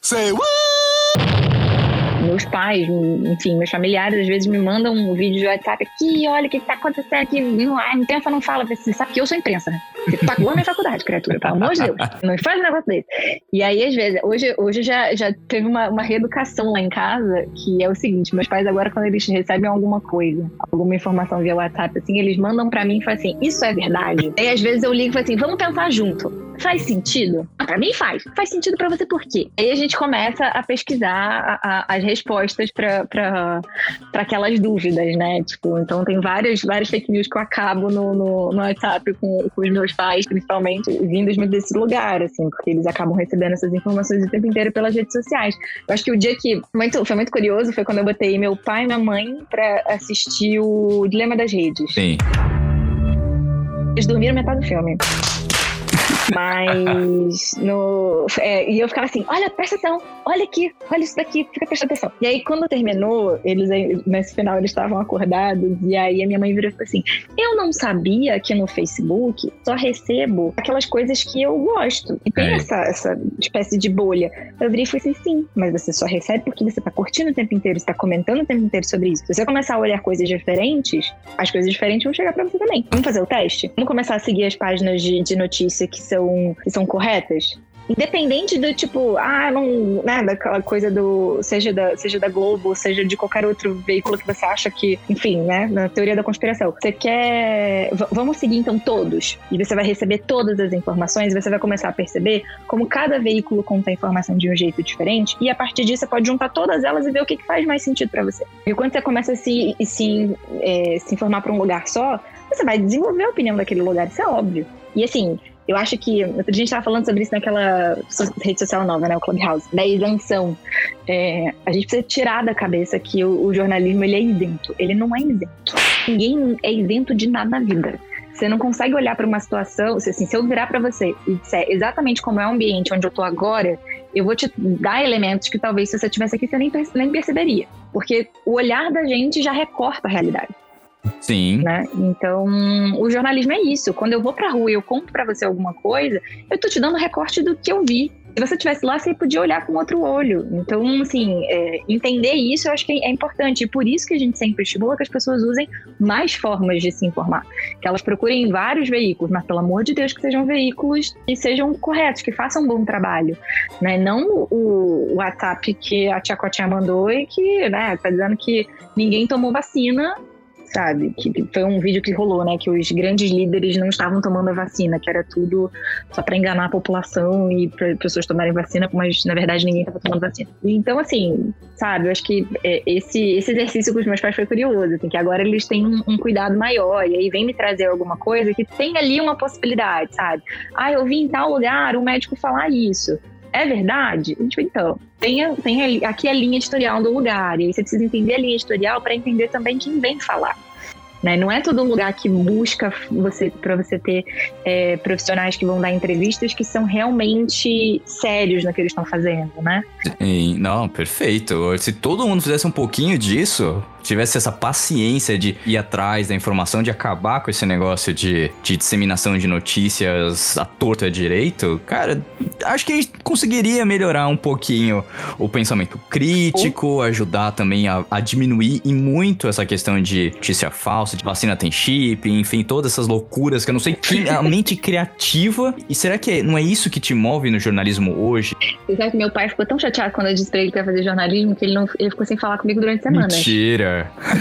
Meus pais, enfim, meus familiares às vezes me mandam um vídeo de WhatsApp aqui, olha o que tá acontecendo aqui. Não, a imprensa não fala, você sabe que eu sou imprensa, né? Você pagou a minha faculdade, criatura, pelo amor de Deus. Não faz um negócio desse. E aí, às vezes, hoje, hoje já, já teve uma, uma reeducação lá em casa, que é o seguinte: meus pais, agora, quando eles recebem alguma coisa, alguma informação via WhatsApp, assim, eles mandam pra mim e falam assim: Isso é verdade? Aí, às vezes, eu ligo e falo assim: Vamos pensar junto. Faz sentido? Ah, pra mim faz. Faz sentido pra você por quê? Aí a gente começa a pesquisar a- a- as respostas pra aquelas dúvidas, né? Tipo, então tem várias, várias fake news que eu acabo no, no, no WhatsApp com, com os meus pais, principalmente, vindos desse lugar, assim, porque eles acabam recebendo essas informações o tempo inteiro pelas redes sociais. Eu acho que o dia que muito, foi muito curioso foi quando eu botei meu pai e minha mãe pra assistir o Dilema das Redes. Sim. Eles dormiram metade do filme. Mas no. é, e eu ficava assim, olha, presta atenção, olha aqui, olha isso daqui, fica prestando atenção. E aí, quando terminou, eles nesse final eles estavam acordados, e aí a minha mãe virou e falou assim: Eu não sabia que no Facebook só recebo aquelas coisas que eu gosto. E tem É. essa, essa espécie de bolha. Eu virei e falei assim: sim, mas você só recebe porque você tá curtindo o tempo inteiro, você tá comentando o tempo inteiro sobre isso. Se você começar a olhar coisas diferentes, as coisas diferentes vão chegar pra você também. Vamos fazer o teste? Vamos começar a seguir as páginas de, de notícia que são, que são corretas? Independente do tipo, ah, não, né, daquela coisa do, seja da, seja da Globo, seja de qualquer outro veículo que você acha que, enfim, né, na teoria da conspiração. Você quer, vamos seguir então todos, e você vai receber todas as informações, e você vai começar a perceber como cada veículo conta a informação de um jeito diferente, e a partir disso você pode juntar todas elas e ver o que, que faz mais sentido pra você. E quando você começa a se, se, é, se informar pra um lugar só, você vai desenvolver a opinião daquele lugar, isso é óbvio. E assim, Eu acho que. A gente tava falando sobre isso naquela rede social nova, né? O Clubhouse, da isenção. É, a gente precisa tirar da cabeça que o, o jornalismo ele é isento. Ele não é isento. Ninguém é isento de nada na vida. Você não consegue olhar para uma situação, assim, se eu virar para você e disser exatamente como é o ambiente onde eu tô agora, eu vou te dar elementos que talvez se você tivesse aqui você nem perceberia. Porque o olhar da gente já recorta a realidade Sim. né? Então, o jornalismo é isso. Quando eu vou pra rua e eu conto pra você alguma coisa, eu tô te dando recorte do que eu vi. Se você estivesse lá, você podia olhar com outro olho. Então, assim, é, entender isso eu acho que é importante. E por isso que a gente sempre estimula que as pessoas usem mais formas de se informar. Que elas procurem vários veículos, mas pelo amor de Deus, que sejam veículos que sejam corretos, que façam um bom trabalho. Né? Não o WhatsApp que a Tia Cotinha mandou e que, né, tá dizendo que ninguém tomou vacina sabe? Que foi um vídeo que rolou, né? Que os grandes líderes não estavam tomando a vacina, que era tudo só para enganar a população e para pessoas tomarem vacina, mas na verdade ninguém estava tomando vacina. Então, assim, sabe? Eu acho que é, esse, esse exercício com os meus pais foi curioso, assim, que agora eles têm um, um cuidado maior e aí vem me trazer alguma coisa que tem ali uma possibilidade, sabe? Ah, eu vi em tal lugar um médico falar isso. É verdade? Tipo, então, tem, tem aqui a linha editorial do lugar. E aí você precisa entender a linha editorial para entender também quem vem falar. Né? Não é todo lugar que busca você para você ter é, profissionais que vão dar entrevistas que são realmente sérios no que eles estão fazendo, né? Sim, não, perfeito. Se todo mundo fizesse um pouquinho disso, tivesse essa paciência de ir atrás da informação, de acabar com esse negócio de, de disseminação de notícias à torta e direito, cara, acho que a gente conseguiria melhorar um pouquinho o pensamento crítico, ajudar também a, a diminuir e muito essa questão de notícia falsa, de vacina tem chip, enfim, todas essas loucuras que eu não sei quem a mente criativa. E será que não é isso que te move no jornalismo hoje? Você sabe que meu pai ficou tão chateado quando eu disse pra ele que ia fazer jornalismo que ele, não, ele ficou sem falar comigo durante semanas. Mentira.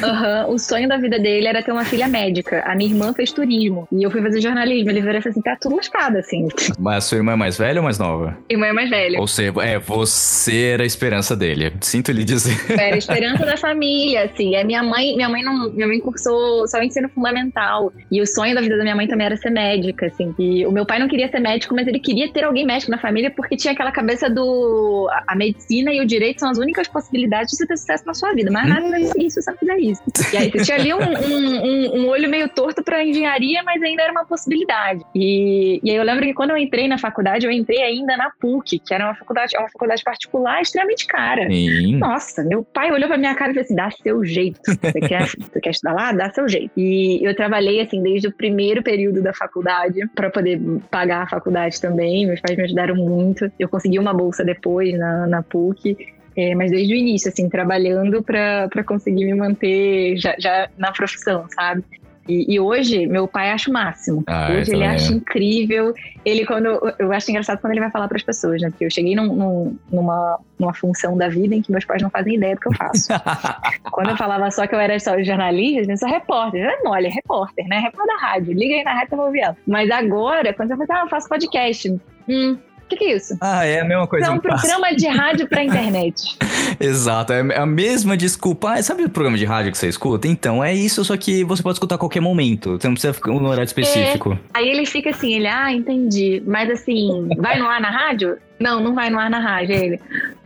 Aham, O sonho da vida dele era ter uma filha médica. A minha irmã fez turismo. E eu fui fazer jornalismo. Ele virou assim: tá tudo lascado, assim. Mas a sua irmã é mais velha ou mais nova? Irmã é mais velha. Ou seja, é, você era a esperança dele. Sinto lhe dizer. Era a esperança da família, assim. A minha mãe, minha mãe não, minha mãe cursou só o ensino fundamental. E o sonho da vida da minha mãe também era ser médica, assim. E o meu pai não queria ser médico, mas ele queria ter alguém médico na família porque tinha aquela cabeça do a, a medicina e o direito são as únicas possibilidades de você ter sucesso na sua vida. Mas nada vai ser isso você não fizer isso. E aí você tinha ali um, um, um- um olho meio torto pra engenharia, mas ainda era uma possibilidade. E, e aí eu lembro que quando eu entrei na faculdade, eu entrei ainda na PUC, que era uma faculdade, é uma faculdade particular extremamente cara. Sim. Nossa, meu pai olhou pra minha cara e falou assim: dá seu jeito. Você quer, você quer estudar lá? Dá seu jeito. E eu trabalhei, assim, desde o primeiro período da faculdade, pra poder pagar a faculdade também. Meus pais me ajudaram muito. Eu consegui uma bolsa depois na, na PUC. É, mas desde o início, assim, trabalhando pra pra conseguir me manter já, já na profissão, sabe? E, e hoje, meu pai acha o máximo. Ah, hoje eu ele também. acha incrível. Ele, quando. Eu acho engraçado quando ele vai falar pras pessoas, né? Porque eu cheguei num- num- numa, numa função da vida em que meus pais não fazem ideia do que eu faço. quando eu falava só que eu era só jornalista, eu sou repórter. É mole, é repórter, né? Repórter da rádio. Liga aí na rádio eu vou ouvir ela. Mas agora, quando você fala, ah, eu faço podcast. Hum. Que, que é isso? Ah, é a mesma coisa. É um programa de rádio pra internet. Exato, é a mesma desculpa. Ah, sabe o programa de rádio que você escuta? Então, é isso, só que você pode escutar a qualquer momento. Você não precisa ficar um horário específico. Aí ele fica assim, ele, ah, entendi. Mas assim, vai no ar na rádio? Não, não vai no ar na rádio. Ele,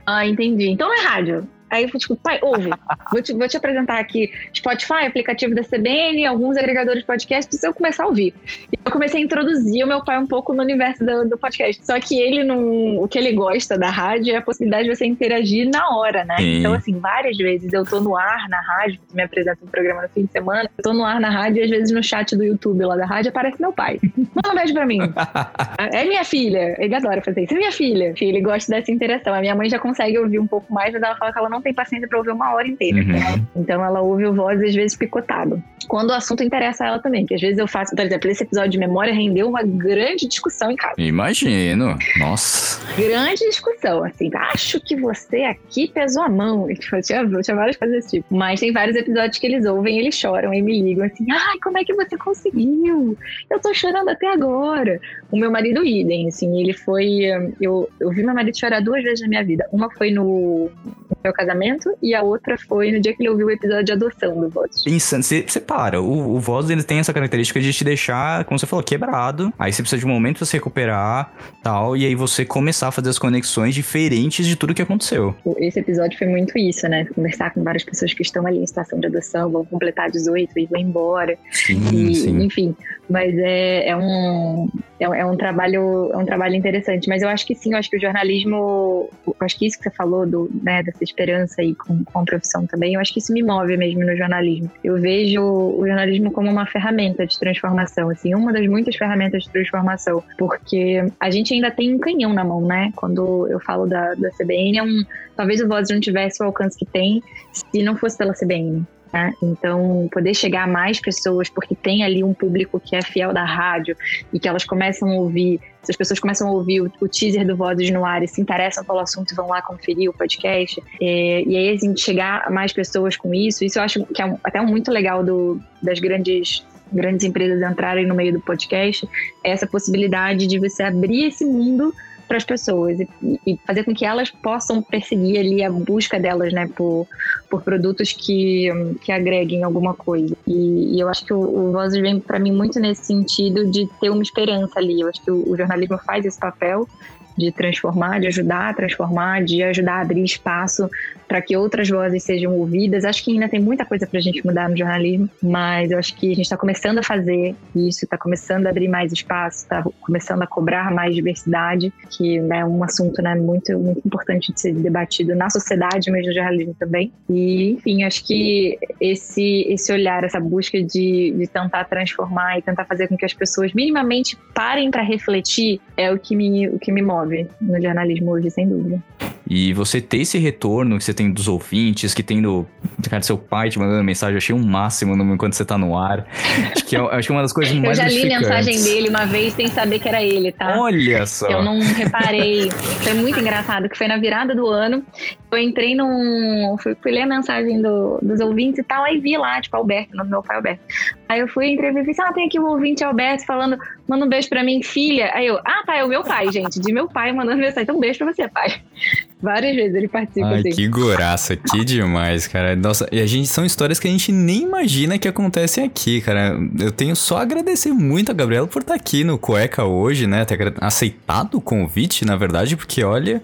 ah, entendi. Então não é rádio. Aí eu fui tipo, pai, ouve. Vou te, vou te apresentar aqui Spotify, aplicativo da CBN, alguns agregadores de podcast, você começar a ouvir. E eu comecei a introduzir o meu pai um pouco no universo do, do podcast. Só que ele não. O que ele gosta da rádio é a possibilidade de você interagir na hora, né? Sim. Então, assim, várias vezes eu tô no ar na rádio, me apresenta um programa no fim de semana, eu tô no ar na rádio e às vezes no chat do YouTube lá da rádio aparece meu pai. Manda um beijo pra mim. É minha filha. Ele adora fazer isso. É minha filha. Ele gosta dessa interação. A minha mãe já consegue ouvir um pouco mais, mas ela fala que ela não tem paciência pra ouvir uma hora inteira. Uhum. Então ela ouve o voz às vezes picotado. Quando o assunto interessa a ela também, que às vezes eu faço, por exemplo, esse episódio de memória rendeu uma grande discussão em casa. Imagino. Nossa. Grande discussão, assim, acho que você aqui pesou a mão. E, tipo, eu tinha, eu tinha várias coisas desse tipo. Mas tem vários episódios que eles ouvem, eles choram e me ligam assim, ai, como é que você conseguiu? Eu tô chorando até agora. O meu marido idem, assim, ele foi. Eu, eu vi meu marido chorar duas vezes na minha vida. Uma foi no, no meu casamento e a outra foi no dia que ele ouviu o episódio de adoção do Voz. Insano. Você, para. O, o voz ele tem essa característica de te deixar, como você falou, quebrado. Aí você precisa de um momento pra se recuperar tal. E aí você começar a fazer as conexões diferentes de tudo que aconteceu. Esse episódio foi muito isso, né? Conversar com várias pessoas que estão ali em situação de adoção, vão completar 18 e vão embora. Sim, E, sim. enfim, mas é, é um é, um- é um trabalho é um trabalho interessante. Mas eu acho que sim, eu acho que o jornalismo, acho que isso que você falou do né, dessa esperança aí com, com a profissão também, eu acho que isso me move mesmo no jornalismo. Eu vejo o jornalismo como uma ferramenta de transformação, assim, uma das muitas ferramentas de transformação, porque a gente ainda tem um canhão na mão, né? Quando eu falo da, da CBN, é um, talvez o Voz não tivesse o alcance que tem se não fosse pela CBN. Né? Então, poder chegar a mais pessoas, porque tem ali um público que é fiel da rádio e que elas começam a ouvir, se as pessoas começam a ouvir o, o teaser do Vozes no Ar e se interessam pelo assunto vão lá conferir o podcast, é, e aí, assim, chegar a mais pessoas com isso, isso eu acho que é um- até muito legal do, das grandes grandes empresas entrarem no meio do podcast, é essa possibilidade de você abrir esse mundo para as pessoas e, e fazer com que elas possam perseguir ali a busca delas, né, por, por produtos que, que agreguem alguma coisa. E, e eu acho que o, o vem para mim muito nesse sentido de ter uma esperança ali. Eu acho que o, o jornalismo faz esse papel de transformar, de ajudar a transformar, de ajudar a abrir espaço para que outras vozes sejam ouvidas. Acho que ainda tem muita coisa para a gente mudar no jornalismo, mas eu acho que a gente está começando a fazer isso, está começando a abrir mais espaço, está começando a cobrar mais diversidade, que é um assunto né, muito, muito importante de ser debatido na sociedade, mas no jornalismo também. E, enfim, acho que esse, esse olhar, essa busca de, de tentar transformar e tentar fazer com que as pessoas minimamente parem para refletir é o que, me, o que me move no jornalismo hoje, sem dúvida. E você ter esse retorno que você tem dos ouvintes, que tem do. Cara, seu pai te mandando mensagem, eu achei um máximo no- enquanto você tá no ar. Acho que é, acho que é uma das coisas Eu mais já li mensagem dele uma vez sem saber que era ele, tá? Olha só. Eu não reparei. Foi muito engraçado, que foi na virada do ano. Eu entrei num. Fui, fui ler a mensagem do- dos ouvintes e tal, aí vi lá, tipo, Alberto, meu pai é Alberto. Aí eu fui, entrei e falei assim: ah, tem aqui um ouvinte Alberto falando, manda um beijo pra mim, filha. Aí eu, ah, tá, é o meu pai, gente, de meu pai mandando mensagem. Então, um beijo pra você, pai. Várias vezes ele participa Ai, assim. que goraça, que demais, cara. Nossa, e a gente são histórias que a gente nem imagina que acontecem aqui, cara. Eu tenho só a agradecer muito a Gabriela por estar aqui no Cueca hoje, né? Ter aceitado o convite, na verdade, porque olha,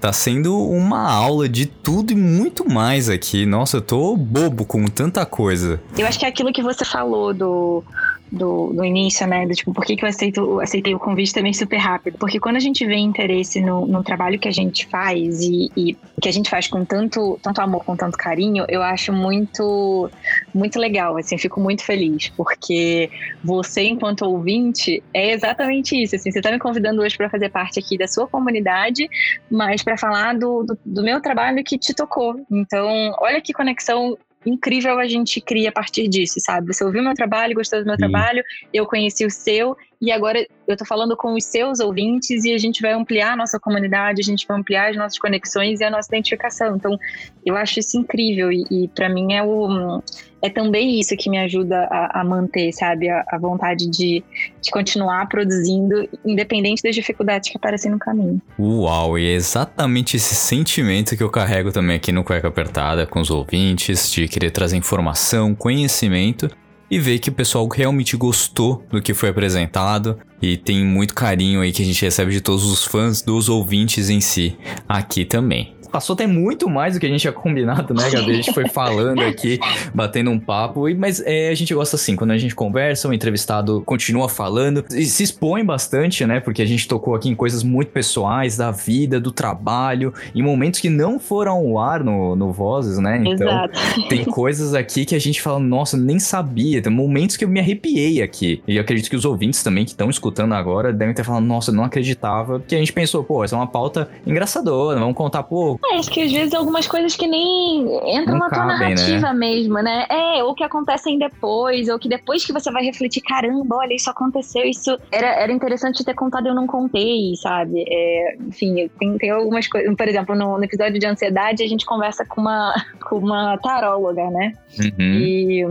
tá sendo uma aula de tudo e muito mais aqui. Nossa, eu tô bobo com tanta coisa. Eu acho que é aquilo que você falou do, do, do início, né? Do tipo, por que, que eu aceito, aceitei o convite também super rápido? Porque quando a gente vê interesse no, no trabalho que a gente faz e, e que a gente faz com tanto, tanto amor, com tanto carinho, eu acho muito, muito legal. Assim, eu fico muito feliz, porque você, enquanto ouvinte, é exatamente isso. Assim, você tá me convidando hoje para fazer parte aqui da sua comunidade, mas para falar do, do, do meu trabalho que te tocou. Então, olha que conexão incrível a gente cria a partir disso, sabe? Você ouviu meu trabalho, gostou do meu Sim. trabalho, eu conheci o seu, e agora eu tô falando com os seus ouvintes e a gente vai ampliar a nossa comunidade, a gente vai ampliar as nossas conexões e a nossa identificação. Então, eu acho isso incrível e, e para mim é o é também isso que me ajuda a, a manter, sabe, a, a vontade de, de continuar produzindo, independente das dificuldades que aparecem no caminho. Uau, e é exatamente esse sentimento que eu carrego também aqui no Cueca Apertada com os ouvintes, de querer trazer informação, conhecimento e ver que o pessoal realmente gostou do que foi apresentado e tem muito carinho aí que a gente recebe de todos os fãs, dos ouvintes em si, aqui também. Passou até muito mais do que a gente tinha combinado, né, Gabi? A gente foi falando aqui, batendo um papo. Mas é, a gente gosta assim, quando a gente conversa, o entrevistado continua falando e se expõe bastante, né? Porque a gente tocou aqui em coisas muito pessoais da vida, do trabalho, em momentos que não foram ao ar no, no Vozes, né? Então, Exato. tem coisas aqui que a gente fala, nossa, nem sabia. Tem momentos que eu me arrepiei aqui. E eu acredito que os ouvintes também que estão escutando agora devem ter falado, nossa, eu não acreditava. Porque a gente pensou, pô, essa é uma pauta engraçadora, vamos contar, pô, É, acho que às vezes algumas coisas que nem entram Não na tua cabem, narrativa mesmo, né? É, ou que acontecem depois, ou que depois que você vai refletir, caramba, olha, isso aconteceu, isso era, era interessante ter contado e eu não contei, sabe? É, enfim, tem, tem algumas coisas. Por exemplo, no, no episódio de ansiedade, a gente conversa com uma, com uma taróloga, né? uhum. E,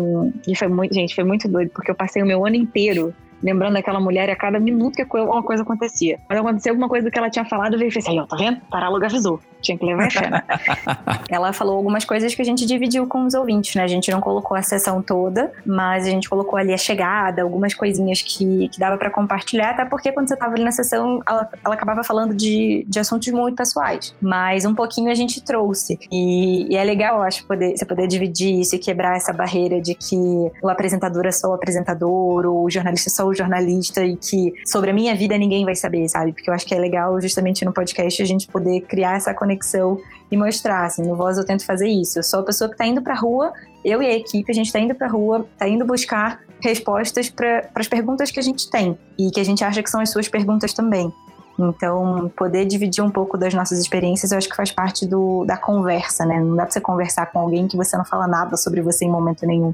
e foi muito, gente, foi muito doido, porque eu passei o meu ano inteiro lembrando daquela mulher e a cada minuto que uma coisa acontecia. Quando aconteceu alguma coisa do que ela tinha falado, veio e falei assim, ó, tá vendo? Tarálogo avisou. Tinha que levar fé. né? Ela falou algumas coisas que a gente dividiu com os ouvintes, né? A gente não colocou a sessão toda, mas a gente colocou ali a chegada, algumas coisinhas que, que dava para compartilhar, até porque quando você tava ali na sessão, ela, ela acabava falando de, de assuntos muito pessoais. Mas um pouquinho a gente trouxe. E, e é legal, eu acho, poder, você poder dividir isso e quebrar essa barreira de que o apresentador é só o apresentador, ou o jornalista é só o jornalista, e que sobre a minha vida ninguém vai saber, sabe? Porque eu acho que é legal, justamente no podcast, a gente poder criar essa conexão e mostrar, assim, no Voz eu tento fazer isso. Eu sou a pessoa que tá indo pra rua, eu e a equipe, a gente tá indo pra rua, tá indo buscar respostas para as perguntas que a gente tem e que a gente acha que são as suas perguntas também. Então, poder dividir um pouco das nossas experiências, eu acho que faz parte do, da conversa, né? Não dá pra você conversar com alguém que você não fala nada sobre você em momento nenhum.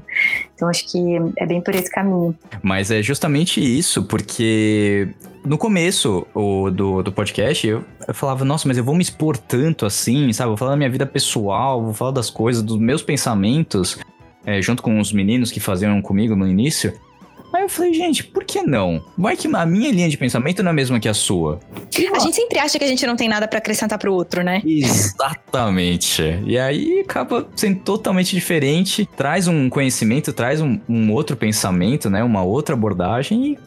Então, acho que é bem por esse caminho. Mas é justamente isso, porque no começo o, do, do podcast, eu, eu falava, nossa, mas eu vou me expor tanto assim, sabe? Vou falar da minha vida pessoal, vou falar das coisas, dos meus pensamentos, é, junto com os meninos que faziam comigo no início. Aí eu falei, gente, por que não? Vai que a minha linha de pensamento não é a mesma que a sua. A gente sempre acha que a gente não tem nada para acrescentar pro outro, né? Exatamente. E aí acaba sendo totalmente diferente, traz um conhecimento, traz um, um outro pensamento, né? Uma outra abordagem e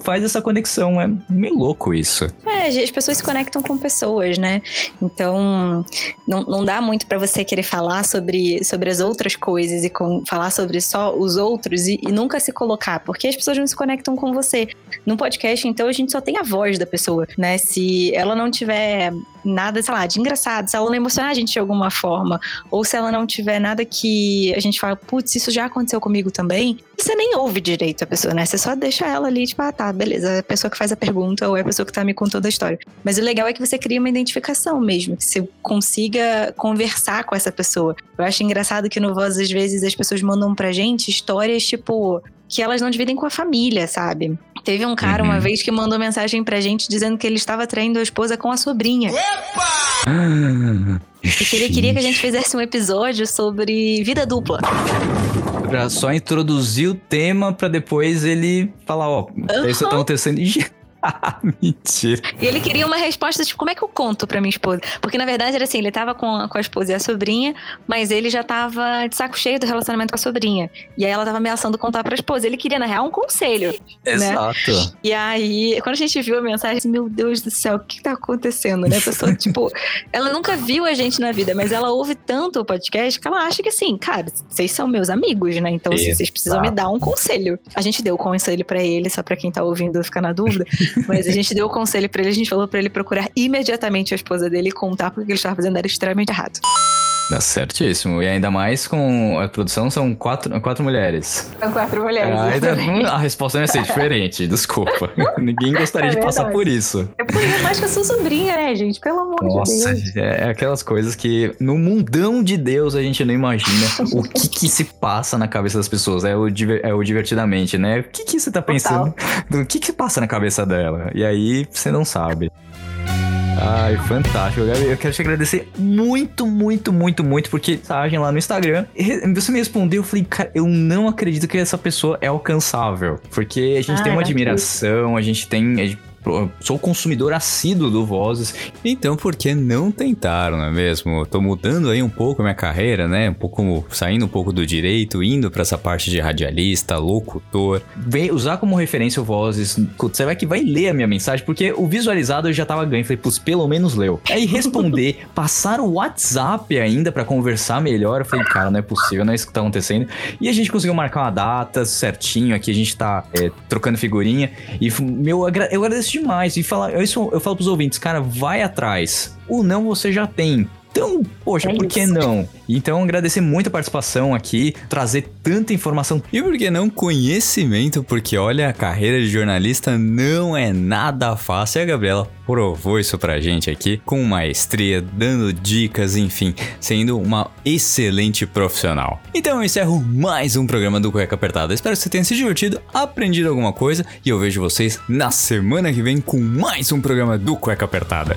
faz essa conexão. É meio louco isso. É, as pessoas se conectam com pessoas, né? Então, não, não dá muito pra você querer falar sobre, sobre as outras coisas e com- falar sobre só os outros e, e nunca se colocar, porque as pessoas não se conectam com você. No podcast, então, a gente só tem a voz da pessoa, né? Se ela não tiver nada, sei lá, de engraçado, se ela não emocionar a gente de alguma forma, ou se ela não tiver nada que a gente fala, putz, isso já aconteceu comigo também, você nem ouve direito a pessoa, né? Você só deixa ela ali, tipo, ah, tá, beleza, é a pessoa que faz a pergunta ou é a pessoa que tá me contando a história. Mas o legal é que você cria uma identificação mesmo, que você consiga conversar com essa pessoa. Eu acho engraçado que no Voz, às vezes, as pessoas mandam pra gente histórias, tipo, que elas não dividem com a família, sabe? Teve um cara Uhum. uma vez que mandou mensagem pra gente dizendo que ele estava traindo a esposa com a sobrinha. E que ele queria que a gente fizesse um episódio sobre vida dupla. Pra só introduzir o tema pra depois ele falar, ó, isso tá acontecendo. Mentira. E ele queria uma resposta, tipo, como é que eu conto pra minha esposa? Porque na verdade era assim, ele tava com a, com a esposa e a sobrinha, mas ele já tava de saco cheio do relacionamento com a sobrinha. E aí ela tava ameaçando contar pra esposa. Ele queria, na real, um conselho. Exato. E aí, quando a gente viu a mensagem, assim, meu Deus do céu, o que tá acontecendo, né? A pessoa, tipo, ela nunca viu a gente na vida, mas ela ouve tanto o podcast que ela acha que assim, cara, vocês são meus amigos, né? Então assim, vocês precisam me dar um conselho. A gente deu o conselho pra ele, só pra quem tá ouvindo ficar na dúvida, mas a gente deu o conselho pra ele, a gente falou pra ele procurar imediatamente a esposa dele e contar porque o que ele estava fazendo era extremamente errado. Dá certíssimo. E ainda mais com a produção são quatro, quatro mulheres. São quatro mulheres. Ah, ainda- a resposta não ia ser diferente, desculpa. Ninguém gostaria É de passar verdade. por isso. É porque é mais que a sua sobrinha, né, gente? Pelo amor Nossa, de Deus. é aquelas coisas que no mundão de Deus a gente não imagina o que que se passa na cabeça das pessoas. É o, é o divertidamente, né? O que que você tá pensando? O que que passa na cabeça dela? E aí você não sabe. Ai, fantástico. Gabi. Eu quero te agradecer muito, muito, muito, muito, porque mensagem lá no Instagram. Você me respondeu, eu falei, cara, eu não acredito que essa pessoa é alcançável. Porque a gente Ah, tem uma é admiração, a gente tem. a gente- Sou consumidor assíduo do Vozes. Então, por que não tentar, não é mesmo? Tô mudando aí um pouco a minha carreira, né? Um pouco, saindo um pouco do direito, indo pra essa parte de radialista, locutor. Vem usar como referência o Vozes. Você vai que vai ler a minha mensagem, porque o visualizado eu já tava ganho. Falei, putz, pelo menos leu. Aí responder, passar o WhatsApp ainda pra conversar melhor. Eu falei, cara, não é possível, não é isso que tá acontecendo. E a gente conseguiu marcar uma data certinho aqui, a gente tá é, trocando figurinha. E meu, eu agradeço demais. E falar, isso, eu falo pros ouvintes, cara, vai atrás. O não você já tem. Então, poxa, É por que não? Então, agradecer muito a participação aqui, trazer tanta informação E por que não conhecimento? Porque olha, a carreira de jornalista não é nada fácil. E a Gabriela provou isso pra gente aqui, com maestria, dando dicas, enfim, sendo uma excelente profissional. Então eu encerro mais um programa do Cueca Apertada. Espero que você tenha se divertido, aprendido alguma coisa e eu vejo vocês na semana que vem com mais um programa do Cueca Apertada.